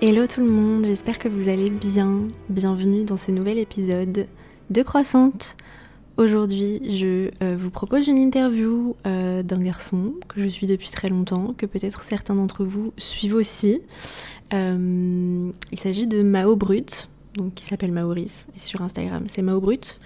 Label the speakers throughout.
Speaker 1: Hello tout le monde, j'espère que vous allez bien. Bienvenue dans ce nouvel épisode de Croissante. Aujourd'hui, je euh, vous propose une interview euh, d'un garçon que je suis depuis très longtemps, que peut-être certains d'entre vous suivent aussi. Euh, il s'agit de Mao Brut, donc qui s'appelle Maurice, et sur Instagram c'est Mao Brut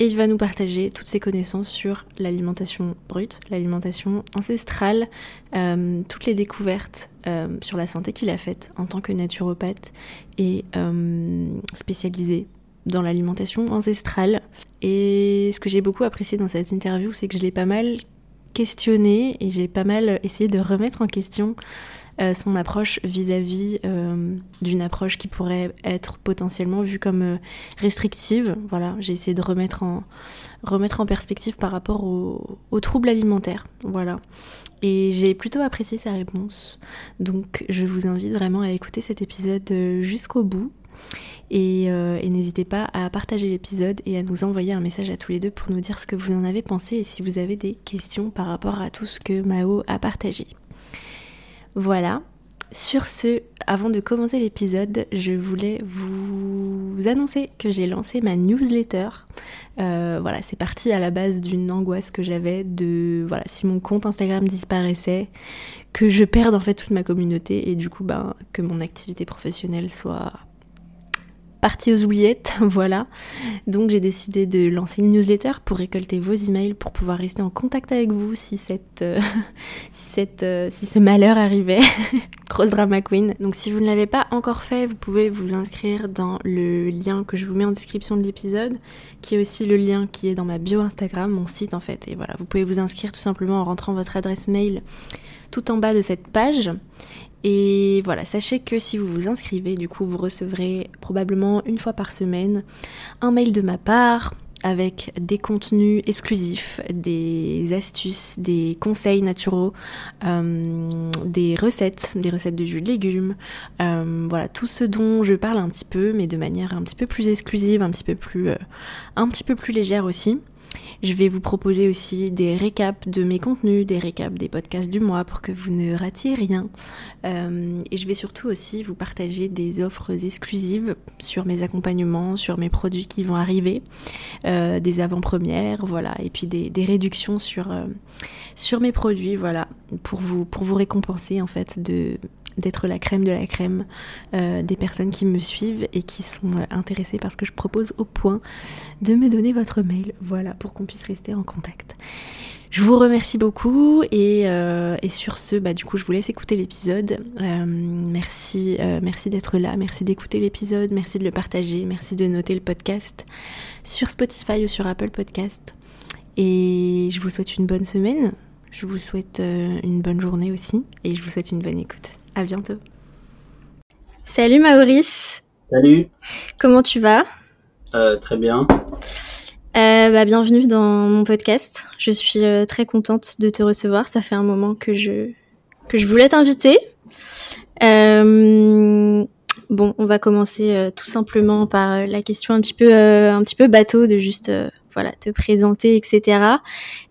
Speaker 1: et il va nous partager toutes ses connaissances sur l'alimentation brute, l'alimentation ancestrale, euh, toutes les découvertes euh, sur la santé qu'il a faites en tant que naturopathe et euh, spécialisé dans l'alimentation ancestrale. Et ce que j'ai beaucoup apprécié dans cette interview, c'est que je l'ai pas mal questionné et j'ai pas mal essayé de remettre en question euh, son approche vis-à-vis euh, d'une approche qui pourrait être potentiellement vue comme euh, restrictive. Voilà, j'ai essayé de remettre en, perspective par rapport aux troubles alimentaires. Voilà. Et j'ai plutôt apprécié sa réponse. Donc je vous invite vraiment à écouter cet épisode jusqu'au bout. Et n'hésitez pas à partager l'épisode et à nous envoyer un message à tous les deux pour nous dire ce que vous en avez pensé et si vous avez des questions par rapport à tout ce que Mao a partagé. Voilà. Sur ce, avant de commencer l'épisode, je voulais vous annoncer que j'ai lancé ma newsletter. Euh, voilà, c'est parti à la base d'une angoisse que j'avais de voilà si mon compte Instagram disparaissait, que je perde en fait toute ma communauté et du coup ben que mon activité professionnelle soit partie aux oubliettes, voilà. Donc j'ai décidé de lancer une newsletter pour récolter vos emails, pour pouvoir rester en contact avec vous si, cette, euh, si, cette, euh, si ce malheur arrivait. Grosse drama queen. Donc si vous ne l'avez pas encore fait, vous pouvez vous inscrire dans le lien que je vous mets en description de l'épisode, qui est aussi le lien qui est dans ma bio Instagram, mon site en fait. Et voilà, vous pouvez vous inscrire tout simplement en rentrant votre adresse mail tout en bas de cette page. Et voilà, sachez que si vous vous inscrivez, du coup, vous recevrez probablement une fois par semaine un mail de ma part avec des contenus exclusifs, des astuces, des conseils naturaux, euh, des recettes, des recettes de jus de légumes, euh, voilà tout ce dont je parle un petit peu, mais de manière un petit peu plus exclusive, un petit peu plus, euh, un petit peu plus légère aussi. Je vais vous proposer aussi des récaps de mes contenus, des récaps des podcasts du mois pour que vous ne ratiez rien. Euh, et je vais surtout aussi vous partager des offres exclusives sur mes accompagnements, sur mes produits qui vont arriver, euh, des avant-premières, voilà, et puis des, réductions sur, euh, sur mes produits, voilà, pour vous récompenser en fait de d'être la crème de la crème euh, des personnes qui me suivent et qui sont euh, intéressées par ce que je propose au point de me donner votre mail, voilà, pour qu'on puisse rester en contact. Je vous remercie beaucoup et, euh, et, sur ce, bah, du coup, je vous laisse écouter l'épisode. merci merci d'être là, merci d'écouter l'épisode, merci de le partager, merci de noter le podcast sur Spotify ou sur Apple Podcast. Et je vous souhaite une bonne semaine, je vous souhaite une bonne journée aussi et je vous souhaite une bonne écoute. À bientôt. Salut Maurice.
Speaker 2: Salut.
Speaker 1: Comment tu vas?
Speaker 2: Euh, Très bien.
Speaker 1: Euh, bah, bienvenue dans mon podcast. Je suis euh, très contente de te recevoir. Ça fait un moment que je, que je voulais t'inviter. bon, on va commencer tout simplement par la question un petit peu, un petit peu bateau de juste voilà, te présenter, etc.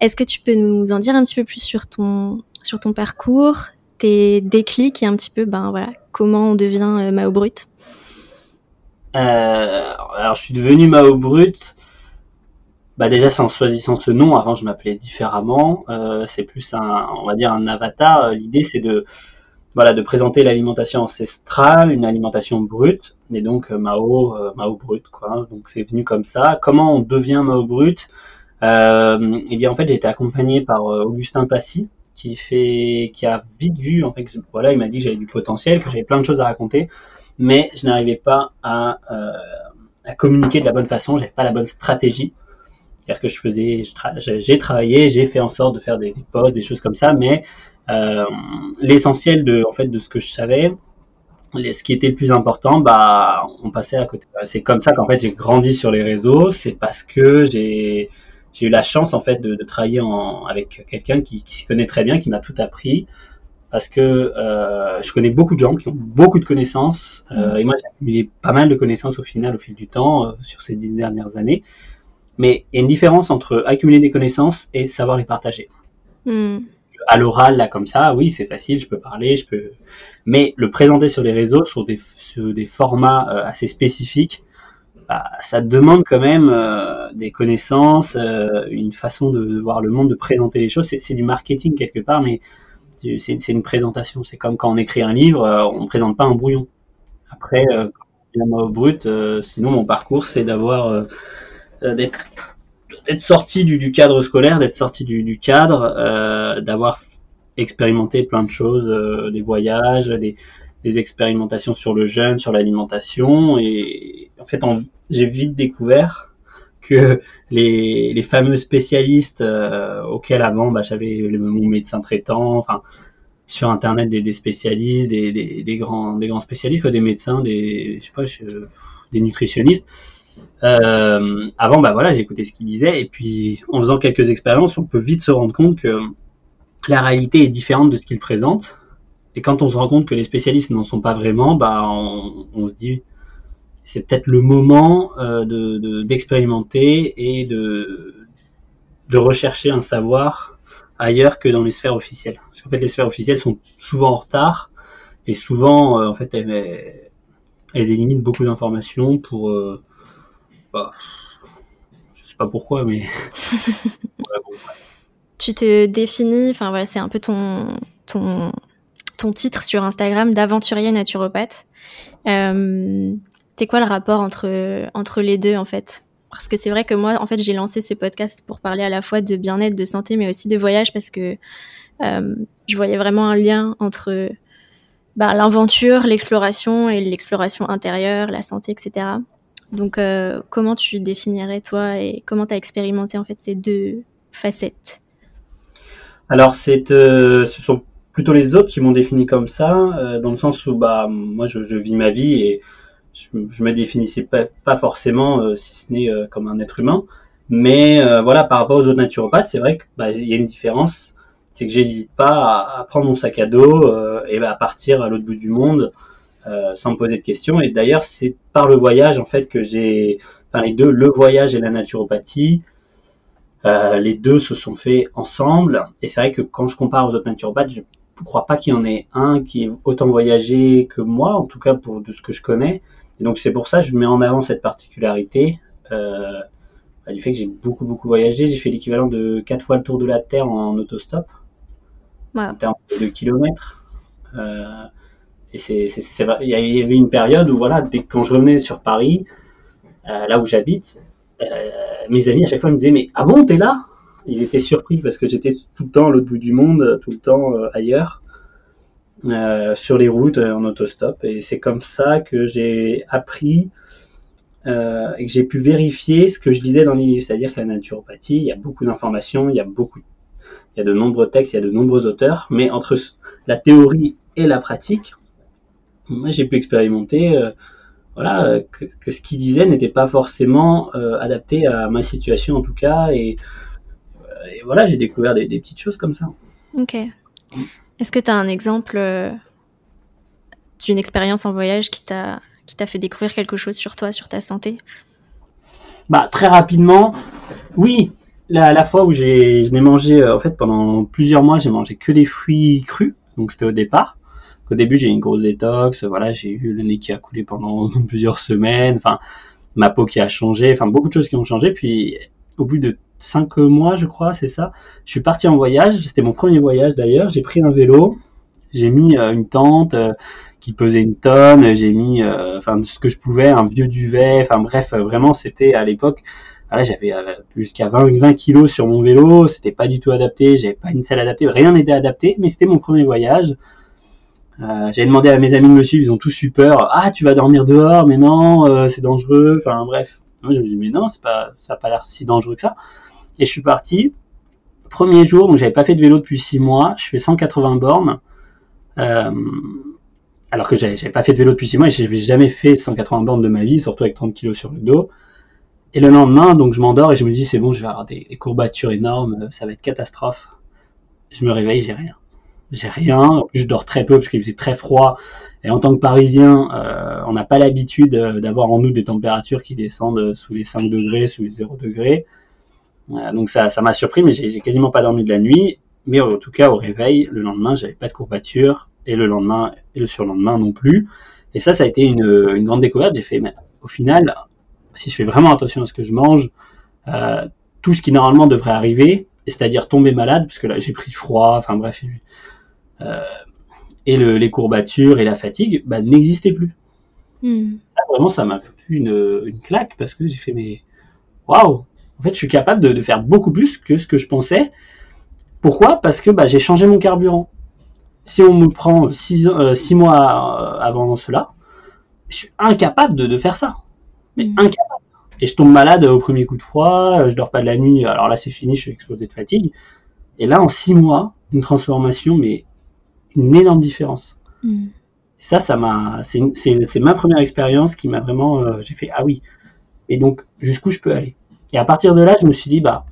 Speaker 1: Est-ce que tu peux nous en dire un petit peu plus sur ton, sur ton parcours, tes déclics et un petit peu ben voilà comment on devient euh, Mao Brut?
Speaker 2: Euh, Alors je suis devenu Mao Brut. Bah déjà c'est en choisissant ce nom. Avant je m'appelais différemment. Euh, c'est plus un on va dire un avatar. L'idée c'est de voilà de présenter l'alimentation ancestrale, une alimentation brute et donc Mao Mao Brut quoi. Donc c'est venu comme ça. Comment on devient Mao Brut? Euh, Eh bien en fait j'ai été accompagné par Augustin Passy qui fait, qui a vite vu, en fait, voilà, il m'a dit que j'avais du potentiel, que j'avais plein de choses à raconter, mais je n'arrivais pas à, euh, communiquer de la bonne façon, j'avais pas la bonne stratégie. C'est-à-dire que je faisais, j'ai travaillé, j'ai fait en sorte de faire des, des posts, des choses comme ça, mais euh, l'essentiel de, en fait, de ce que je savais, ce qui était le plus important, bah, on passait à côté. C'est comme ça qu'en fait j'ai grandi sur les réseaux. C'est parce que j'ai j'ai eu la chance en fait de, de travailler en, avec quelqu'un qui, qui s'y connaît très bien, qui m'a tout appris, parce que euh, je connais beaucoup de gens qui ont beaucoup de connaissances, euh, mm. et moi j'ai accumulé pas mal de connaissances au final, au fil du temps, euh, sur ces dix dernières années. Mais il y a une différence entre accumuler des connaissances et savoir les partager. Mm. à l'oral, là, comme ça, oui, c'est facile, je peux parler, je peux. Mais le présenter sur les réseaux, sur des, sur des formats assez spécifiques, bah, ça demande quand même euh, des connaissances, euh, une façon de, voir le monde, de présenter les choses. C'est du marketing quelque part, mais c'est une présentation. C'est comme quand on écrit un livre, on ne présente pas un brouillon. Après, au brut, sinon mon parcours, c'est d'avoir d'être sorti du, cadre scolaire, d'être sorti du, cadre, euh, d'avoir expérimenté plein de choses, euh, des voyages, des, expérimentations sur le jeûne, sur l'alimentation, et en fait, j'ai vite découvert que les, fameux spécialistes euh, auxquels avant bah, j'avais mon médecin traitant, enfin sur internet des, spécialistes, des, grands des spécialistes, des médecins, des je sais pas, des nutritionnistes, euh, avant, bah voilà, j'écoutais ce qu'il disait, et puis en faisant quelques expériences, on peut vite se rendre compte que la réalité est différente de ce qu'il présente. Et quand on se rend compte que les spécialistes n'en sont pas vraiment, bah on, se dit c'est peut-être le moment euh, de d'expérimenter et de de rechercher un savoir ailleurs que dans les sphères officielles. Parce qu'en fait, les sphères officielles sont souvent en retard et souvent, euh, en fait, elles, elles éliminent beaucoup d'informations pour euh, pas. Je sais pas pourquoi, mais.
Speaker 1: Tu te définis, enfin voilà, c'est un peu ton, ton, ton titre sur Instagram d'aventurier naturopathe. Euh, c'est quoi le rapport entre, entre les deux en fait? Parce que c'est vrai que moi, en fait, j'ai lancé ce podcast pour parler à la fois de bien-être, de santé, mais aussi de voyage parce que euh, je voyais vraiment un lien entre bah, l'aventure, l'exploration et l'exploration intérieure, la santé, etc. Donc, euh, comment tu définirais toi et comment tu as expérimenté en fait ces deux facettes?
Speaker 2: Alors, c'est, euh, ce sont plutôt les autres qui m'ont défini comme ça, euh, dans le sens où bah moi je, vis ma vie et je, je me définissais pas, forcément, si ce n'est comme un être humain. Mais voilà, par rapport aux autres naturopathes, c'est vrai qu'il bah, y a une différence, c'est que j'hésite pas à, prendre mon sac à dos et bah, à partir à l'autre bout du monde euh, sans me poser de questions. Et d'ailleurs, c'est par le voyage en fait que j'ai, enfin les deux, le voyage et la naturopathie, euh, les deux se sont faits ensemble. Et c'est vrai que quand je compare aux autres naturopathes, je ne crois pas qu'il y en ait un qui ait autant voyagé que moi, en tout cas pour de ce que je connais. Et donc c'est pour ça que je mets en avant cette particularité. Euh, bah, du fait que j'ai beaucoup beaucoup voyagé, j'ai fait l'équivalent de quatre fois le tour de la Terre en autostop, en termes de kilomètres. Euh, et c'est, il y avait une période où voilà, dès quand je revenais sur Paris, euh, là où j'habite, mes amis à chaque fois me disaient mais ah bon t'es là? Ils étaient surpris parce que j'étais tout le temps à l'autre bout du monde, tout le temps euh, ailleurs, sur les routes en autostop. Et c'est comme ça que j'ai appris et que j'ai pu vérifier ce que je disais dans les livres, c'est-à-dire que la naturopathie, il y a beaucoup d'informations, il y a beaucoup, il y a de nombreux textes, il y a de nombreux auteurs, mais entre la théorie et la pratique, moi j'ai pu expérimenter euh, voilà euh, que, ce qu'il disait n'était pas forcément euh, adapté à ma situation en tout cas. Et, voilà j'ai découvert des, petites choses comme ça.
Speaker 1: Ok. Est-ce que tu as un exemple d'une expérience en voyage qui t'a qui t'a fait découvrir quelque chose sur toi sur ta santé?
Speaker 2: Bah très rapidement oui. La, la fois où j'ai je n'ai mangé en fait pendant plusieurs mois j'ai mangé que des fruits crus. Donc c'était au départ. Au début, j'ai eu une grosse détox, voilà, j'ai eu le nez qui a coulé pendant plusieurs semaines, enfin, ma peau qui a changé, enfin, beaucoup de choses qui ont changé. Puis, au bout de cinq mois, je crois, c'est ça, je suis parti en voyage. C'était mon premier voyage d'ailleurs. J'ai pris un vélo, j'ai mis euh, une tente euh, qui pesait une tonne, j'ai mis, euh, enfin, ce que je pouvais, un vieux duvet, enfin, bref, vraiment, c'était à l'époque. Voilà, j'avais jusqu'à 20, 20 kilos sur mon vélo, c'était pas du tout adapté, j'avais pas une selle adaptée, rien n'était adapté, mais c'était mon premier voyage. Euh, J'avais demandé à mes amis de me suivre, ils ont tous eu peur. Ah, tu vas dormir dehors, mais non, c'est dangereux. Enfin bref. Moi je me dis mais non, pas, ça a pas l'air si dangereux que ça. Et je suis parti. Premier jour, donc j'avais pas fait de vélo depuis 6 mois. Je fais 180 bornes. Euh, alors que j'avais pas fait de vélo depuis 6 mois et j'avais jamais fait 180 bornes de ma vie, surtout avec 30 kilos sur le dos. Et le lendemain, donc je m'endors et je me dis c'est bon, je vais avoir des, courbatures énormes, ça va être catastrophe. Je me réveille, j'ai rien j'ai rien. Je dors très peu parce qu'il faisait très froid. Et en tant que Parisien, euh, on n'a pas l'habitude euh, d'avoir en nous des températures qui descendent sous les 5 degrés, sous les 0 degrés. Euh, donc ça, ça m'a surpris, mais j'ai quasiment pas dormi de la nuit. mais en tout cas au réveil, le lendemain, j'avais pas de courbature et le lendemain et le surlendemain non plus. Et ça, ça a été une, une grande découverte. J'ai fait, mais au final, si je fais vraiment attention à ce que je mange, euh, tout ce qui normalement devrait arriver, c'est-à-dire tomber malade, parce que là j'ai pris froid, enfin bref, euh, et le, les courbatures et la fatigue, bah, n'existaient plus.
Speaker 1: Hmm.
Speaker 2: Ça, vraiment, ça m'a fait une, une claque parce que j'ai fait, mais waouh, en fait, je suis capable de, de, faire beaucoup plus que ce que je pensais. Pourquoi? Parce que bah, j'ai changé mon carburant. Si on me prend six, euh, six mois avant cela, je suis incapable de, de faire ça. Mais
Speaker 1: Mm.
Speaker 2: incapable. Et je tombe malade au premier coup de froid, je dors pas de la nuit, alors là c'est fini, je suis explosé de fatigue. Et là, en six mois, une transformation, mais une énorme différence.
Speaker 1: Hmm.
Speaker 2: Et ça, ça m'a, c'est ma première expérience qui m'a vraiment, euh, j'ai fait ah oui. Et donc jusqu'où je peux aller? Et à partir de là, je me suis dit bah,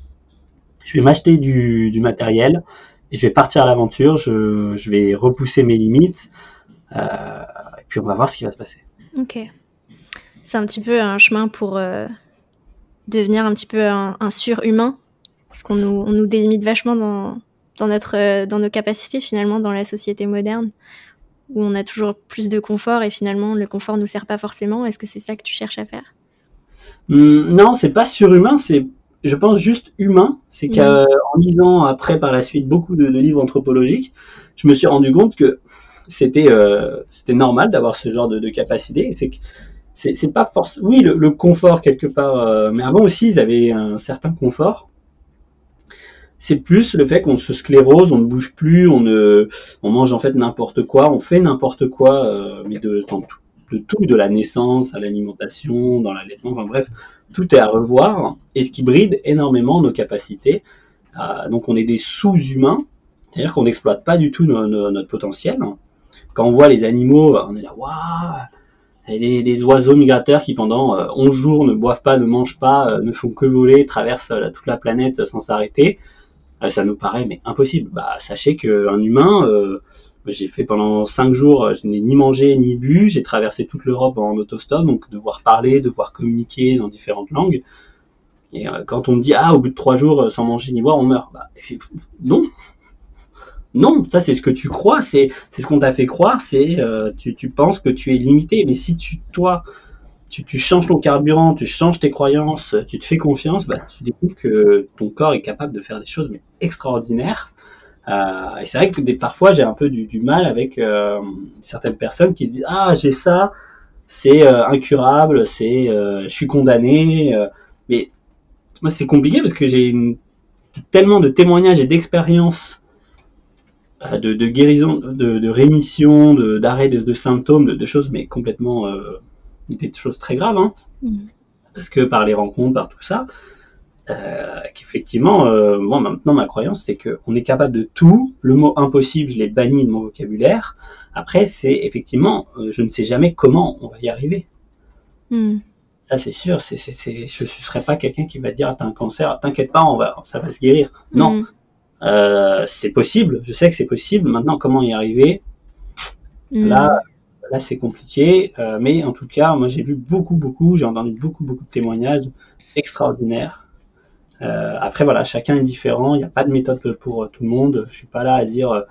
Speaker 2: je vais m'acheter du, matériel et je vais partir à l'aventure. Je, vais repousser mes limites. Euh, et puis on va voir ce qui va se passer.
Speaker 1: Ok. C'est un petit peu un chemin pour euh, devenir un petit peu un, surhumain, parce qu'on nous, délimite vachement dans, notre, euh, dans nos capacités finalement dans la société moderne, où on a toujours plus de confort et finalement le confort nous sert pas forcément. Est-ce que c'est ça que tu cherches à faire?
Speaker 2: Hum, non, c'est pas surhumain, c'est, je pense, juste humain. C'est
Speaker 1: Mhm.
Speaker 2: qu'en lisant après par la suite beaucoup de, de livres anthropologiques, je me suis rendu compte que c'était euh, c'était normal d'avoir ce genre de, de capacité. C'est que c'est c'est pas force. Oui, le, le confort quelque part, euh, mais avant aussi ils avaient un certain confort. C'est plus le fait qu'on se sclérose, on ne bouge plus, on ne, on mange en fait n'importe quoi, on fait n'importe quoi, euh, mais de, dans tout, de tout, de la naissance à l'alimentation, dans l'allaitement, enfin bref, tout est à revoir, et ce qui bride énormément nos capacités. Euh, donc on est des sous-humains, c'est-à-dire qu'on n'exploite pas du tout no- no- notre potentiel. Quand on voit les animaux, on est là, waouh, des, oiseaux migrateurs qui pendant euh, 11 jours ne boivent pas, ne mangent pas, euh, ne font que voler, traversent euh, toute la planète sans s'arrêter. Euh, ça nous paraît mais impossible. Bah sachez qu'un humain, euh, j'ai fait pendant 5 jours, euh, je n'ai ni mangé ni bu, j'ai traversé toute l'Europe en autostop, donc devoir parler, devoir communiquer dans différentes langues. Et euh, quand on me dit ah au bout de 3 jours euh, sans manger ni boire on meurt, bah non, non, ça c'est ce que tu crois, c'est c'est ce qu'on t'a fait croire, c'est euh, tu, tu penses que tu es limité, mais si tu toi tu, tu changes ton carburant, tu changes tes croyances, tu te fais confiance, bah, tu découvres que ton corps est capable de faire des choses extraordinaires. Euh, et c'est vrai que des, parfois j'ai un peu du, du mal avec euh, certaines personnes qui se disent ah j'ai ça, c'est euh, incurable, c'est je suis condamné, mais moi c'est compliqué parce que j'ai tellement de témoignages et d'expériences de, de guérison, de, de rémission, d'arrêt de, de symptômes, de, choses mais complètement des choses très graves, hein,
Speaker 1: Mhm.
Speaker 2: parce que par les rencontres, par tout ça, euh, qu'effectivement, euh, moi maintenant ma croyance c'est que on est capable de tout. Le mot impossible, je l'ai banni de mon vocabulaire. Après, c'est effectivement, euh, je ne sais jamais comment on va y arriver.
Speaker 1: Hmm.
Speaker 2: Ça c'est sûr. C'est, c'est, c'est, je ne serais pas quelqu'un qui va dire ah, t'as un cancer, t'inquiète pas, on va, ça va se guérir. Non,
Speaker 1: Hmm.
Speaker 2: c'est possible. Je sais que c'est possible. Maintenant, comment y arriver?
Speaker 1: Hmm.
Speaker 2: Là, là c'est compliqué, mais en tout cas, moi j'ai vu beaucoup, beaucoup, j'ai entendu beaucoup, beaucoup de témoignages extraordinaires. Euh, après voilà, chacun est différent, il n'y a pas de méthode pour euh, tout le monde. Je suis pas là à dire euh,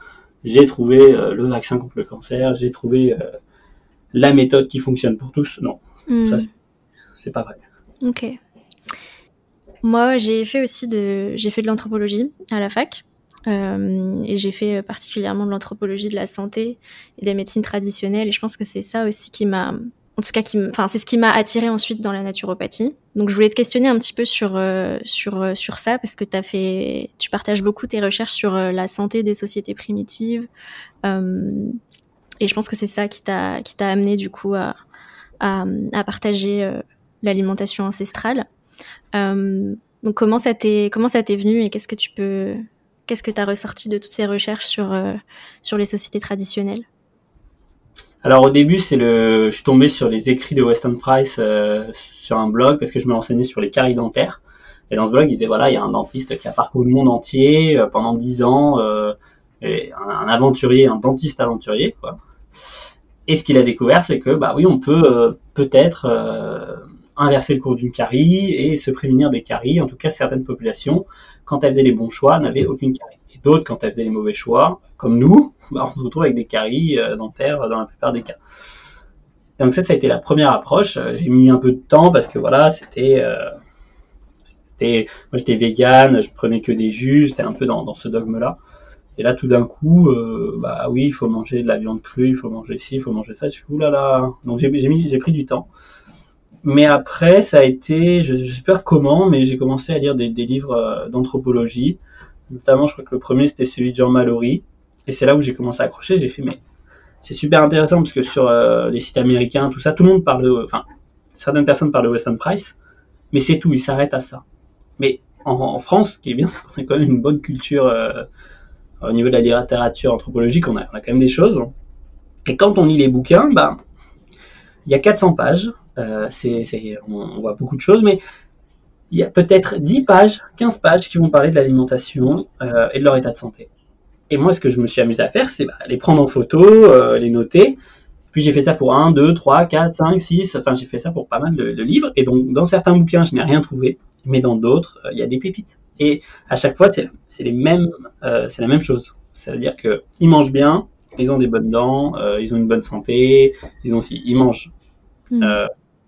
Speaker 2: j'ai trouvé le vaccin contre le cancer, j'ai trouvé la méthode qui fonctionne pour tous. Non,
Speaker 1: Hmm.
Speaker 2: ça, c'est- c'est pas vrai.
Speaker 1: Ok. Moi, j'ai fait aussi de, j'ai fait de l'anthropologie à la fac. Euh, et j'ai fait particulièrement de l'anthropologie de la santé et des médecines traditionnelles. Et je pense que c'est ça aussi qui m'a, en tout cas, enfin, c'est ce qui m'a attiré ensuite dans la naturopathie. Donc, je voulais te questionner un petit peu sur euh, sur euh, sur ça parce que t'as fait, tu partages beaucoup tes recherches sur euh, la santé des sociétés primitives. Et je pense que c'est ça qui t'a qui t'a amené du coup à à, partager l'alimentation ancestrale. Donc comment ça t'est comment ça t'est venu et qu'est-ce que tu peux qu'est-ce que tu as ressorti de toutes ces recherches sur sur les sociétés traditionnelles?
Speaker 2: Alors au début, c'est le, je suis tombé sur les écrits de Weston Price euh, sur un blog parce que je me renseignais sur les caries dentaires. Et dans ce blog, il disait voilà, il y a un dentiste qui a parcouru le monde entier euh, pendant dix ans, euh, un, aventurier, un dentiste aventurier, quoi. Et ce qu'il a découvert, c'est que bah oui, on peut peut-être inverser le cours d'une carie et se prémunir des caries. En tout cas, certaines populations, quand elles faisaient les bons choix, n'avaient aucune carie. D'autres, quand elles faisaient les mauvais choix, comme nous, bah, on se retrouve avec des caries dentaires dans la plupart des cas. donc ça, ça a été la première approche. J'ai mis un peu de temps parce que voilà, c'était moi j'étais vegan, je prenais que des jus, j'étais un peu dans, dans ce dogme-là. Et là, tout d'un coup, euh, bah oui, il faut manger de la viande crue, il faut manger ci, il faut manger ça. Je suis Donc j'ai pris du temps. Mais après, ça a été, je, je sais pas comment, mais j'ai commencé à lire des, livres euh, d'anthropologie. Notamment, je crois que le premier c'était celui de Jean Mallory. Et c'est là où j'ai commencé à accrocher. J'ai fait, mais c'est super intéressant parce que sur euh, les sites américains, tout ça, tout le monde parle de, enfin, certaines personnes parlent de Weston Price, mais c'est tout, ils s'arrêtent à ça. Mais en, France, qui est bien, on a quand même une bonne culture euh, au niveau de la littérature anthropologique, on a, quand même des choses. Et quand on lit les bouquins, ben, il y a 400 pages, euh, c'est, on, voit beaucoup de choses, mais il y a peut-être 10 pages, 15 pages qui vont parler de l'alimentation euh, et de leur état de santé. Et moi, ce que je me suis amusé à faire, c'est bah, les prendre en photo, euh, les noter. Puis j'ai fait ça pour 1, 2, 3, 4, 5, 6, enfin j'ai fait ça pour pas mal de, de livres. Et donc dans certains bouquins, je n'ai rien trouvé mais dans d'autres, euh, il y a des pépites. Et à chaque fois, c'est les mêmes, c'est la même chose. Ça veut dire que ils mangent bien, ils ont des bonnes dents, ils ont une bonne santé, ils ont aussi, ils mangent. Mm.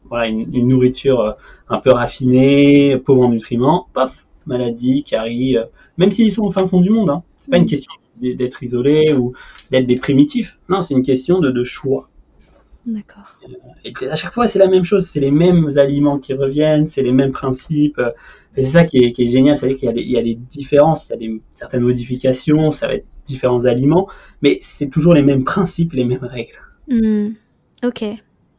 Speaker 2: Voilà, une, nourriture un peu raffinée, pauvre en nutriments, paf, maladie, carie, même s'ils sont au fin fond du monde. Hein. C'est pas une mm. question d'être isolé ou d'être des primitifs. Non, c'est une question de, de choix.
Speaker 1: D'accord.
Speaker 2: Et à chaque fois, c'est la même chose, c'est les mêmes aliments qui reviennent, c'est les mêmes principes. Et c'est ça qui est, génial, c'est-à-dire qu'il y, a des différences, il y a des, certaines modifications, ça va être différents aliments, mais c'est toujours les mêmes principes, les mêmes règles.
Speaker 1: Hmm. Ok.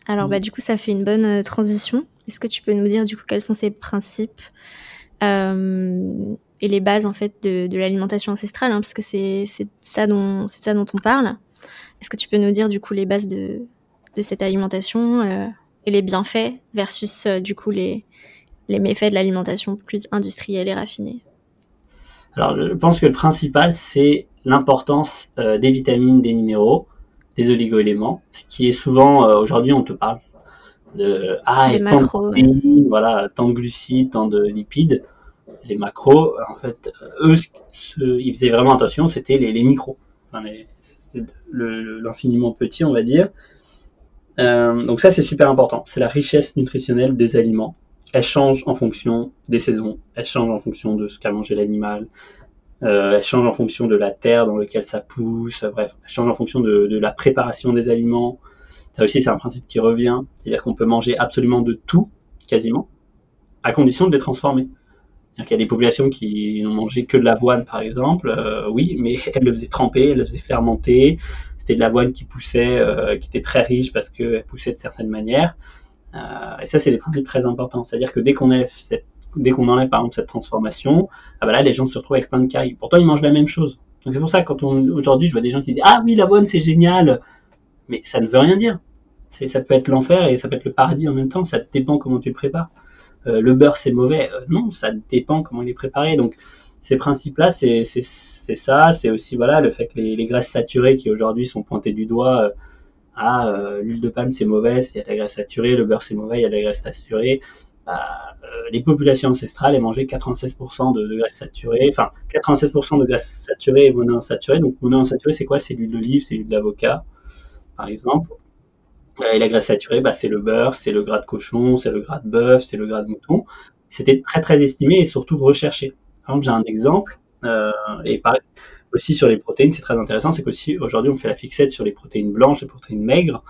Speaker 1: Alors, bah, du coup, ça fait une bonne euh, transition. Est-ce que tu peux nous dire, du coup, quels sont ces principes euh, et les bases, en fait, de, l'alimentation ancestrale, hein, parce que c'est ça, dont, ça dont on parle. Est-ce que tu peux nous dire, du coup, les bases de, de cette alimentation euh, et les bienfaits versus euh, du coup les, les méfaits de l'alimentation plus industrielle et raffinée?
Speaker 2: Alors je pense que le principal c'est l'importance des vitamines, des minéraux, des oligoéléments, ce qui est souvent aujourd'hui on te parle de ah tant de voilà tant de glucides, tant de lipides, les macros en fait eux ils faisaient vraiment attention c'était les, les micros, enfin, l'infiniment petit on va dire euh, donc ça, c'est super important. C'est la richesse nutritionnelle des aliments. Elle change en fonction des saisons. Elle change en fonction de ce qu'a mangé l'animal. Euh, elle change en fonction de la terre dans laquelle ça pousse. Bref, elle change en fonction de, la préparation des aliments. Ça aussi, c'est un principe qui revient. C'est-à-dire qu'on peut manger absolument de tout, quasiment, à condition de les transformer. Il y a des populations qui n'ont mangé que de l'avoine, par exemple. Euh, oui, mais elles le faisaient tremper, elles le faisaient fermenter c'était de l'avoine qui poussait, euh, qui était très riche parce qu'elle poussait de certaines manières. Euh, et ça, c'est des principes très importants. C'est-à-dire que dès qu'on enlève cette, dès qu'on enlève par exemple cette transformation, ah bah là, les gens se retrouvent avec plein de caries. Pourtant, ils mangent la même chose. Donc c'est pour ça que quand aujourd'hui, je vois des gens qui disent ah oui, l'avoine c'est génial, mais ça ne veut rien dire. C'est, ça peut être l'enfer et ça peut être le paradis en même temps. Ça dépend comment tu le prépares. Euh, le beurre c'est mauvais, non, ça dépend comment il est préparé. Donc ces principes-là, c'est ça. C'est aussi voilà le fait que les, graisses saturées qui aujourd'hui sont pointées du doigt, euh, ah euh, l'huile de palme c'est mauvais, il y a de la graisse saturée, le beurre c'est mauvais, il y a de la graisse saturée. Bah, euh, les populations ancestrales elles mangeaient 96% de, de, graisse saturée, enfin 96% de graisse saturée et monoinsaturée. Donc monoinsaturée c'est quoi? C'est l'huile d'olive, c'est l'huile d'avocat, par exemple. Et la graisse saturée, bah, c'est le beurre, c'est le gras de cochon, c'est le gras de bœuf, c'est le gras de mouton. C'était très très estimé et surtout recherché. Par exemple, j'ai un exemple, euh, et pareil, aussi sur les protéines, c'est très intéressant, c'est qu'aussi aujourd'hui on fait la fixette sur les protéines blanches, les protéines maigres.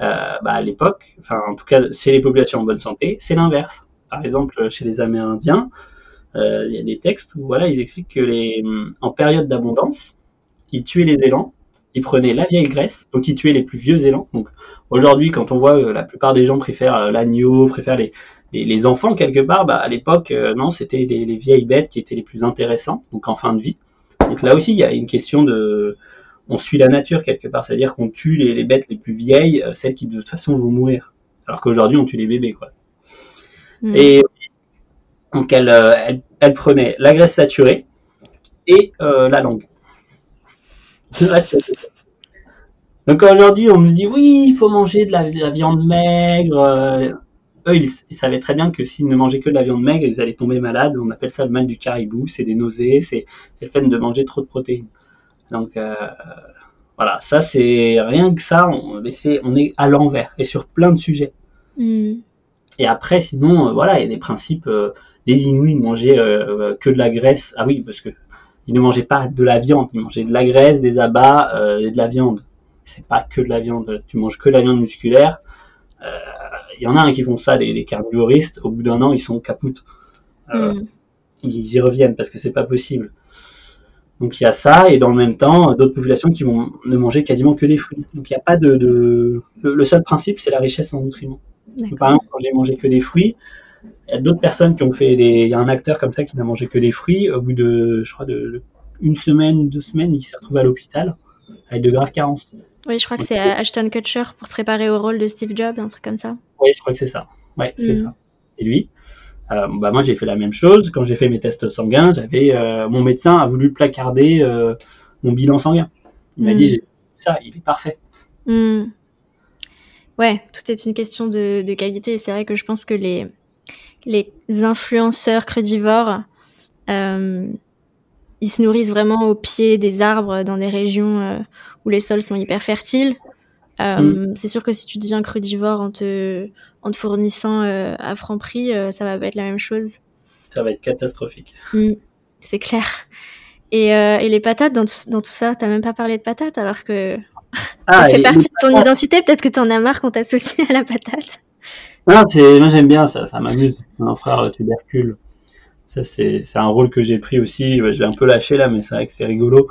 Speaker 2: Euh, bah, à l'époque, enfin en tout cas chez les populations en bonne santé, c'est l'inverse. Par exemple, chez les Amérindiens, euh, il y a des textes où voilà, ils expliquent que les, en période d'abondance, ils tuaient les élans, ils prenaient la vieille graisse, donc ils tuaient les plus vieux élans. Donc aujourd'hui, quand on voit la plupart des gens préfèrent l'agneau, préfèrent les, les, enfants, quelque part, bah, à l'époque, euh, non, c'était les, vieilles bêtes qui étaient les plus intéressantes, donc en fin de vie. Donc là aussi, il y a une question de... On suit la nature, quelque part, c'est-à-dire qu'on tue les, bêtes les plus vieilles, euh, celles qui de toute façon vont mourir. Alors qu'aujourd'hui, on tue les bébés, quoi. Hmm. Et donc, elle, euh, elle, elle, prenait la graisse saturée et la langue. donc aujourd'hui, on me dit, oui, il faut manger de la, de la viande maigre eux, ils, savaient très bien que s'ils ne mangeaient que de la viande maigre, ils allaient tomber malades. On appelle ça le mal du caribou. C'est des nausées, c'est le fait de manger trop de protéines. Donc euh, voilà, ça c'est rien que ça, on, on est à l'envers et sur plein de sujets. Hmm. Et après, sinon, euh, voilà, il y a des principes. Euh, les Inuits mangeaient que de la graisse. Ah oui, parce que ils ne mangeaient pas de la viande, ils mangeaient de la graisse, des abats et de la viande. C'est pas que de la viande. Tu manges que de la viande musculaire. Il y en a un qui font ça, des, carnivoristes. Au bout d'un an, ils sont capoutes. Hmm. Ils y reviennent parce que c'est pas possible. Donc il y a ça, et dans le même temps, d'autres populations qui vont ne manger quasiment que des fruits. Donc il n'y a pas de... Le, seul principe, c'est la richesse en nutriments. par exemple, quand j'ai mangé que des fruits, il y a d'autres personnes qui ont fait des... Il y a un acteur comme ça qui n'a mangé que des fruits. Au bout de, je crois, de une semaine, deux semaines, il s'est retrouvé à l'hôpital avec de graves carences.
Speaker 1: Oui, je crois que c'est Ashton Kutcher pour se préparer au rôle de Steve Jobs, un truc comme ça.
Speaker 2: Oui, je crois que c'est ça. Oui, c'est mm. ça. Et lui? Euh, bah moi j'ai fait la même chose. Quand j'ai fait mes tests sanguins, j'avais euh, mon médecin a voulu placarder euh, mon bilan sanguin. Il m'a dit hmm. ça, il est parfait.
Speaker 1: Hmm. Ouais, tout est une question de, de qualité. C'est vrai que je pense que les les influenceurs crudivores, ils se nourrissent vraiment au pied des arbres dans des régions où les sols sont hyper fertiles. Euh, mm. C'est sûr que si tu deviens crudivore en te, en te fournissant euh, à franc prix, euh, ça va pas être la même chose.
Speaker 2: Ça va être catastrophique.
Speaker 1: Mm. C'est clair. Et, et, les patates dans, dans tout ça, t'as même pas parlé de patates alors que ah, ça fait partie de ton identité. Peut-être que t'en as marre qu'on t'associe à la patate.
Speaker 2: Non, moi j'aime bien ça, ça m'amuse. Mon frère tubercule. Ça c'est un rôle que j'ai pris aussi. Je l'ai un peu lâché là, mais c'est vrai que c'est rigolo.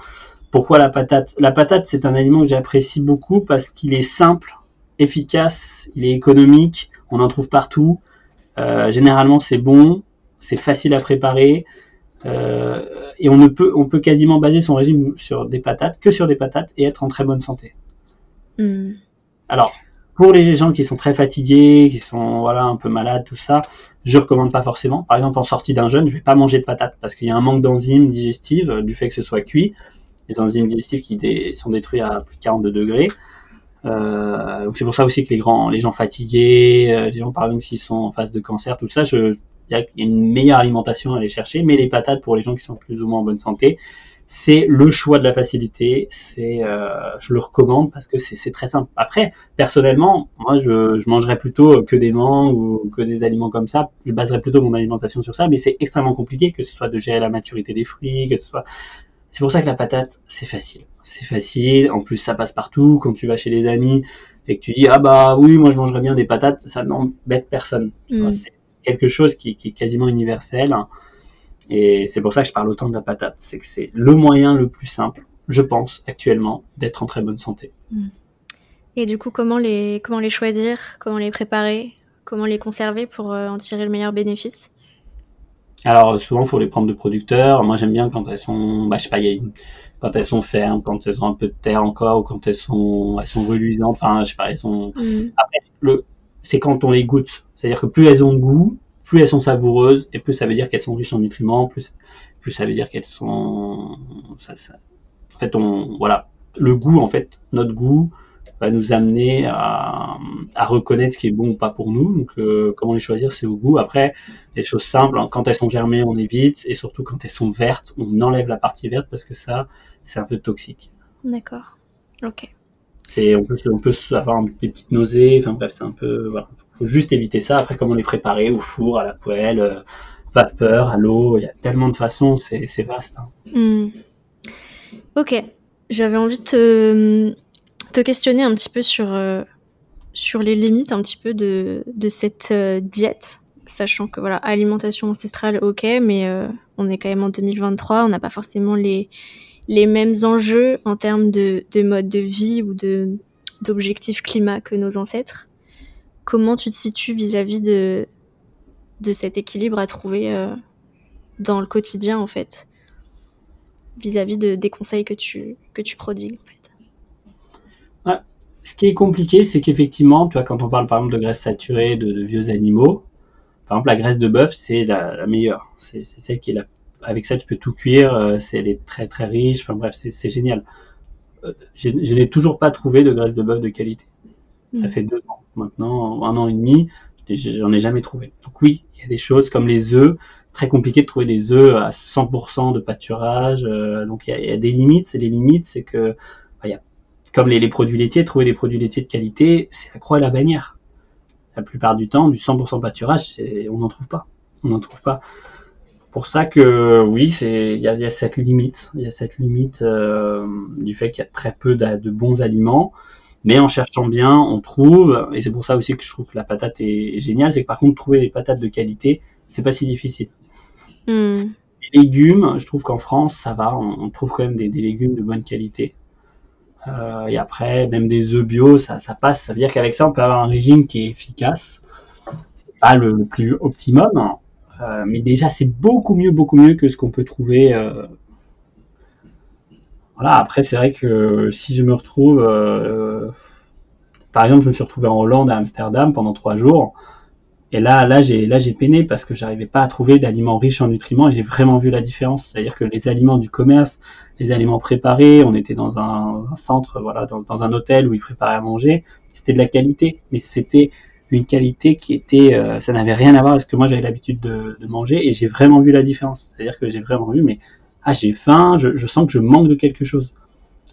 Speaker 2: Pourquoi la patate? La patate, c'est un aliment que j'apprécie beaucoup parce qu'il est simple, efficace, il est économique, on en trouve partout. Euh, généralement, c'est bon, c'est facile à préparer. Euh, et on ne peut, on peut quasiment baser son régime sur des patates, que sur des patates, et être en très bonne santé. Hmm. Alors, pour les gens qui sont très fatigués, qui sont voilà un peu malades, tout ça, je recommande pas forcément. Par exemple, en sortie d'un jeûne, je vais pas manger de patates parce qu'il y a un manque d'enzymes digestives euh, du fait que ce soit cuit les enzymes digestives qui sont détruites à plus de 42 degrés. Euh, c'est pour ça aussi que les grands, les gens fatigués, euh, les gens par exemple s'ils sont en phase de cancer, tout ça, il y a une meilleure alimentation à aller chercher. Mais les patates pour les gens qui sont plus ou moins en bonne santé, c'est le choix de la facilité. Euh, je le recommande parce que c'est très simple. Après, personnellement, moi, je mangerais plutôt que des mangues ou que des aliments comme ça. Je baserais plutôt mon alimentation sur ça, mais c'est extrêmement compliqué que ce soit de gérer la maturité des fruits, que ce soit c'est pour ça que la patate, c'est facile. C'est facile, en plus ça passe partout. Quand tu vas chez les amis et que tu dis ah bah oui, moi je mangerais bien des patates, ça n'embête personne. Mm. C'est quelque chose qui, est quasiment universel. Et c'est pour ça que je parle autant de la patate. C'est que c'est le moyen le plus simple, je pense, actuellement, d'être en très bonne santé. Mm.
Speaker 1: Et du coup, comment les, comment les choisir? Comment les préparer? Comment les conserver pour euh, en tirer le meilleur bénéfice?
Speaker 2: Alors souvent, il faut les prendre de producteurs. Moi, j'aime bien quand elles sont, bah, je sais pas, quand elles sont fermes, quand elles ont un peu de terre encore, ou quand elles sont, elles sont reluisantes. Enfin, je sais pas, elles sont. Mm. Après, le, c'est quand on les goûte. C'est-à-dire que plus elles ont de goût, plus elles sont savoureuses, et plus ça veut dire qu'elles sont riches en nutriments, plus, plus ça veut dire qu'elles sont. Ça, ça... En fait, on, voilà, le goût, en fait, notre goût, va nous amener à, à, reconnaître ce qui est bon ou pas pour nous. Donc, euh, comment les choisir, c'est au goût. Après, les choses simples, hein, quand elles sont germées, on évite, et surtout quand elles sont vertes, on enlève la partie verte parce que ça, c'est un peu toxique.
Speaker 1: D'accord. Ok.
Speaker 2: C'est, on peut, on peut avoir des petites nausées. Enfin bref, c'est un peu, voilà. Faut juste éviter ça. Après, comment les préparer au four, à la poêle, euh, vapeur, à l'eau. Il y a tellement de façons. C'est, c'est vaste. Hein.
Speaker 1: Hmm. Ok. J'avais envie de te te questionner un petit peu sur, euh, sur les limites un petit peu de, de cette euh, diète, sachant que voilà, alimentation ancestrale, ok, mais euh, on est quand même en 2023, on n'a pas forcément les, les mêmes enjeux en termes de, de mode de vie ou de d'objectifs climat que nos ancêtres. Comment tu te situes vis-à-vis de, de cet équilibre à trouver dans le quotidien en fait, vis-à-vis de, des conseils que tu, que tu prodigues en fait?
Speaker 2: Ce qui est compliqué, c'est qu'effectivement, tu vois, quand on parle par exemple de graisse saturée de, vieux animaux, par exemple la graisse de bœuf, c'est la, meilleure. C'est celle qui est la, avec ça tu peux tout cuire, euh, c'est elle est très très riche. Enfin bref, c'est génial. Euh, je, n'ai toujours pas trouvé de graisse de bœuf de qualité. Ça mm. fait deux ans maintenant, un an et demi. J'en ai jamais trouvé. Donc oui, il y a des choses comme les œufs. Très compliqué de trouver des œufs à 100% de pâturage. Euh, donc il y, a, des limites. C'est les limites, c'est que il y a, comme les, produits laitiers, trouver des produits laitiers de qualité, c'est la croix et la bannière. La plupart du temps, du 100% pâturage, on n'en trouve pas. On n'en trouve pas. Pour ça que oui, c'est il y a, cette limite, il y a cette limite euh, du fait qu'il y a très peu de bons aliments. Mais en cherchant bien, on trouve, et c'est pour ça aussi que je trouve que la patate est, géniale, c'est que par contre, trouver des patates de qualité, c'est pas si difficile. Hmm. Les légumes, je trouve qu'en France, ça va, on, trouve quand même des, légumes de bonne qualité. Euh, et après, même des œufs bio, ça, ça passe. Ça veut dire qu'avec ça, on peut avoir un régime qui est efficace. C'est pas le, plus optimum, euh, mais déjà, c'est beaucoup mieux, beaucoup mieux que ce qu'on peut trouver euh, voilà, après, c'est vrai que si je me retrouve, par exemple, je me suis retrouvé en Hollande, à Amsterdam, pendant trois jours. Et là, là, j'ai, là, j'ai peiné parce que j'arrivais pas à trouver d'aliments riches en nutriments et j'ai vraiment vu la différence. C'est-à-dire que les aliments du commerce, les aliments préparés, on était dans un, centre, voilà, dans, un hôtel où ils préparaient à manger. C'était de la qualité, mais c'était une qualité qui était, euh, ça n'avait rien à voir avec ce que moi j'avais l'habitude de, de manger et j'ai vraiment vu la différence. C'est-à-dire que j'ai vraiment vu, mais ah j'ai faim, je, sens que je manque de quelque chose.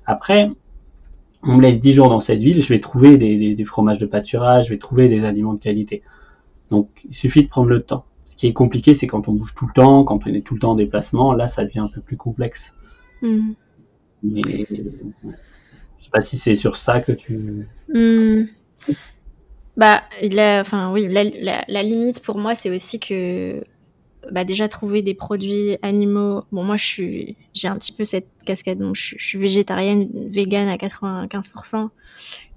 Speaker 2: Après, on me laisse 10 jours dans cette ville, je vais trouver des, fromages de pâturage, je vais trouver des aliments de qualité. Donc il suffit de prendre le temps. Ce qui est compliqué, c'est quand on bouge tout le temps, quand on est tout le temps en déplacement, là ça devient un peu plus complexe. Hmm. Mais je sais pas si c'est sur ça que tu.
Speaker 1: Hmm. Bah, enfin oui, la, limite pour moi, c'est aussi que bah déjà trouver des produits animaux. Bon, moi, je suis, j'ai un petit peu cette cascade. Donc, je, suis végétarienne, végane à 95%.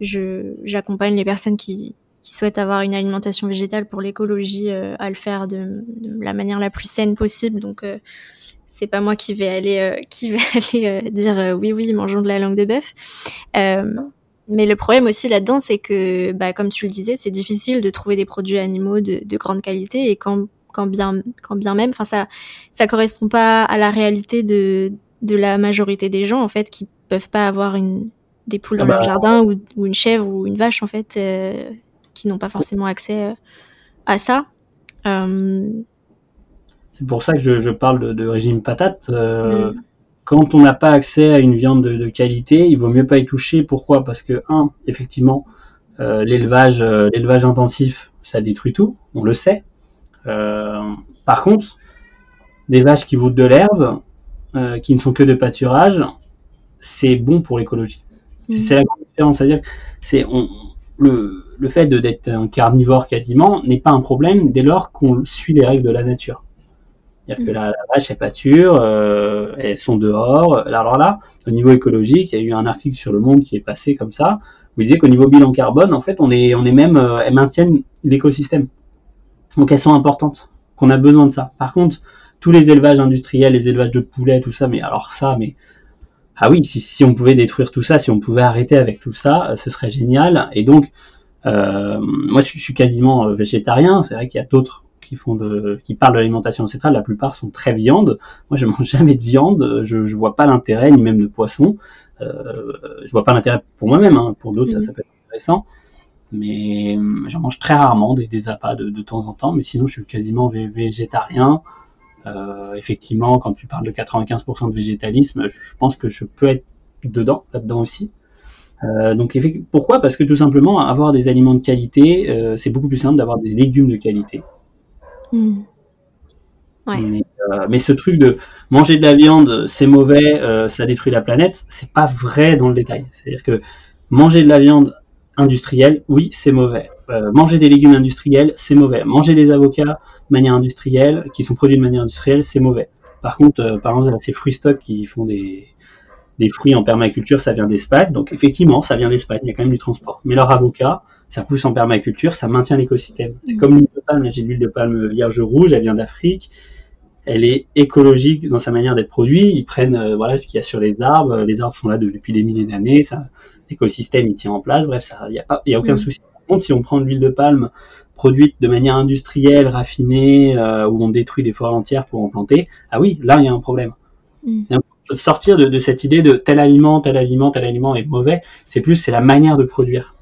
Speaker 1: Je, j'accompagne les personnes qui, qui souhaitent avoir une alimentation végétale pour l'écologie euh, à le faire de, la manière la plus saine possible. Donc, euh, c'est pas moi qui vais aller, euh, qui vais aller dire oui, oui, mangeons de la langue de bœuf. mais le problème aussi là-dedans, c'est que, bah, comme tu le disais, c'est difficile de trouver des produits animaux de, de grande qualité et quand quand bien, quand bien même. Enfin, ça, ça correspond pas à la réalité de, de la majorité des gens, en fait, qui peuvent pas avoir une, des poules dans ah leur bah, jardin ou, une chèvre ou une vache, en fait, euh, qui n'ont pas forcément accès euh, à ça. Euh,
Speaker 2: C'est pour ça que je, je parle de, régime patate. Mm. Quand on n'a pas accès à une viande de, de, qualité, il vaut mieux pas y toucher. Pourquoi? Parce que, un, effectivement, l'élevage, l'élevage intensif, ça détruit tout, on le sait. Euh, par contre, des vaches qui boutent de l'herbe, euh, qui ne sont que de pâturage, c'est bon pour l'écologie. Mm. C'est la grande différence. C'est-à-dire c'est le, le fait d'être un carnivore quasiment n'est pas un problème dès lors qu'on suit les règles de la nature. C'est-à-dire que mm. la, vache, elle pâture, euh, elles sont dehors. Alors là, au niveau écologique, il y a eu un article sur Le Monde qui est passé comme ça, où il disait qu'au niveau bilan carbone, en fait, on est, on est même, elles maintiennent l'écosystème. Donc elles sont importantes, qu'on a besoin de ça. Par contre, tous les élevages industriels, les élevages de poulets, tout ça, mais alors ça, mais ah oui, si, on pouvait détruire tout ça, si on pouvait arrêter avec tout ça, euh, ce serait génial. Et donc, euh, moi, je, suis quasiment euh, végétarien. C'est vrai qu'il y a d'autres qui font de, qui parlent de l'alimentation ancestrale. La plupart sont très viande. Moi, je mange jamais de viande. Je, je vois pas l'intérêt, ni même de poisson. Euh, je vois pas l'intérêt pour moi-même. Hein. Pour d'autres, ça, ça peut être intéressant mais euh, j'en mange très rarement des, des appâts de, de, temps en temps, mais sinon je suis quasiment végétarien. Euh, effectivement, quand tu parles de 95% de végétalisme, je pense que je peux être dedans, là-dedans aussi. Euh, donc pourquoi? Parce que tout simplement, avoir des aliments de qualité, euh, c'est beaucoup plus simple d'avoir des légumes de qualité. Ouais. Mais, euh, mais, ce truc de manger de la viande, c'est mauvais, ça détruit la planète, c'est pas vrai dans le détail. C'est-à-dire que manger de la viande industriel, oui, c'est mauvais. Manger des légumes industriels, c'est mauvais. Manger des avocats de manière industrielle, qui sont produits de manière industrielle, c'est mauvais. Par contre, par exemple, ces fruits stock qui font des, des fruits en permaculture, ça vient d'Espagne. Donc effectivement, ça vient d'Espagne, il y a quand même du transport. Mais leur avocat, ça pousse en permaculture, ça maintient l'écosystème. C'est comme l'huile de palme, j'ai de l'huile de palme vierge rouge, elle vient d'Afrique. Elle est écologique dans sa manière d'être produite. Ils prennent euh, voilà ce qu'il y a sur les arbres. Les arbres sont là depuis des milliers d'années. Ça, l'écosystème il tient en place. Bref, il n'y a, pas, y a aucun mm. souci. Par contre, si on prend de l'huile de palme produite de manière industrielle, raffinée, euh, où on détruit des forêts entières pour en planter, ah oui, là il y a un problème. Mm. Sortir de, cette idée de tel aliment, tel aliment, tel aliment est mauvais, c'est plus c'est la manière de produire.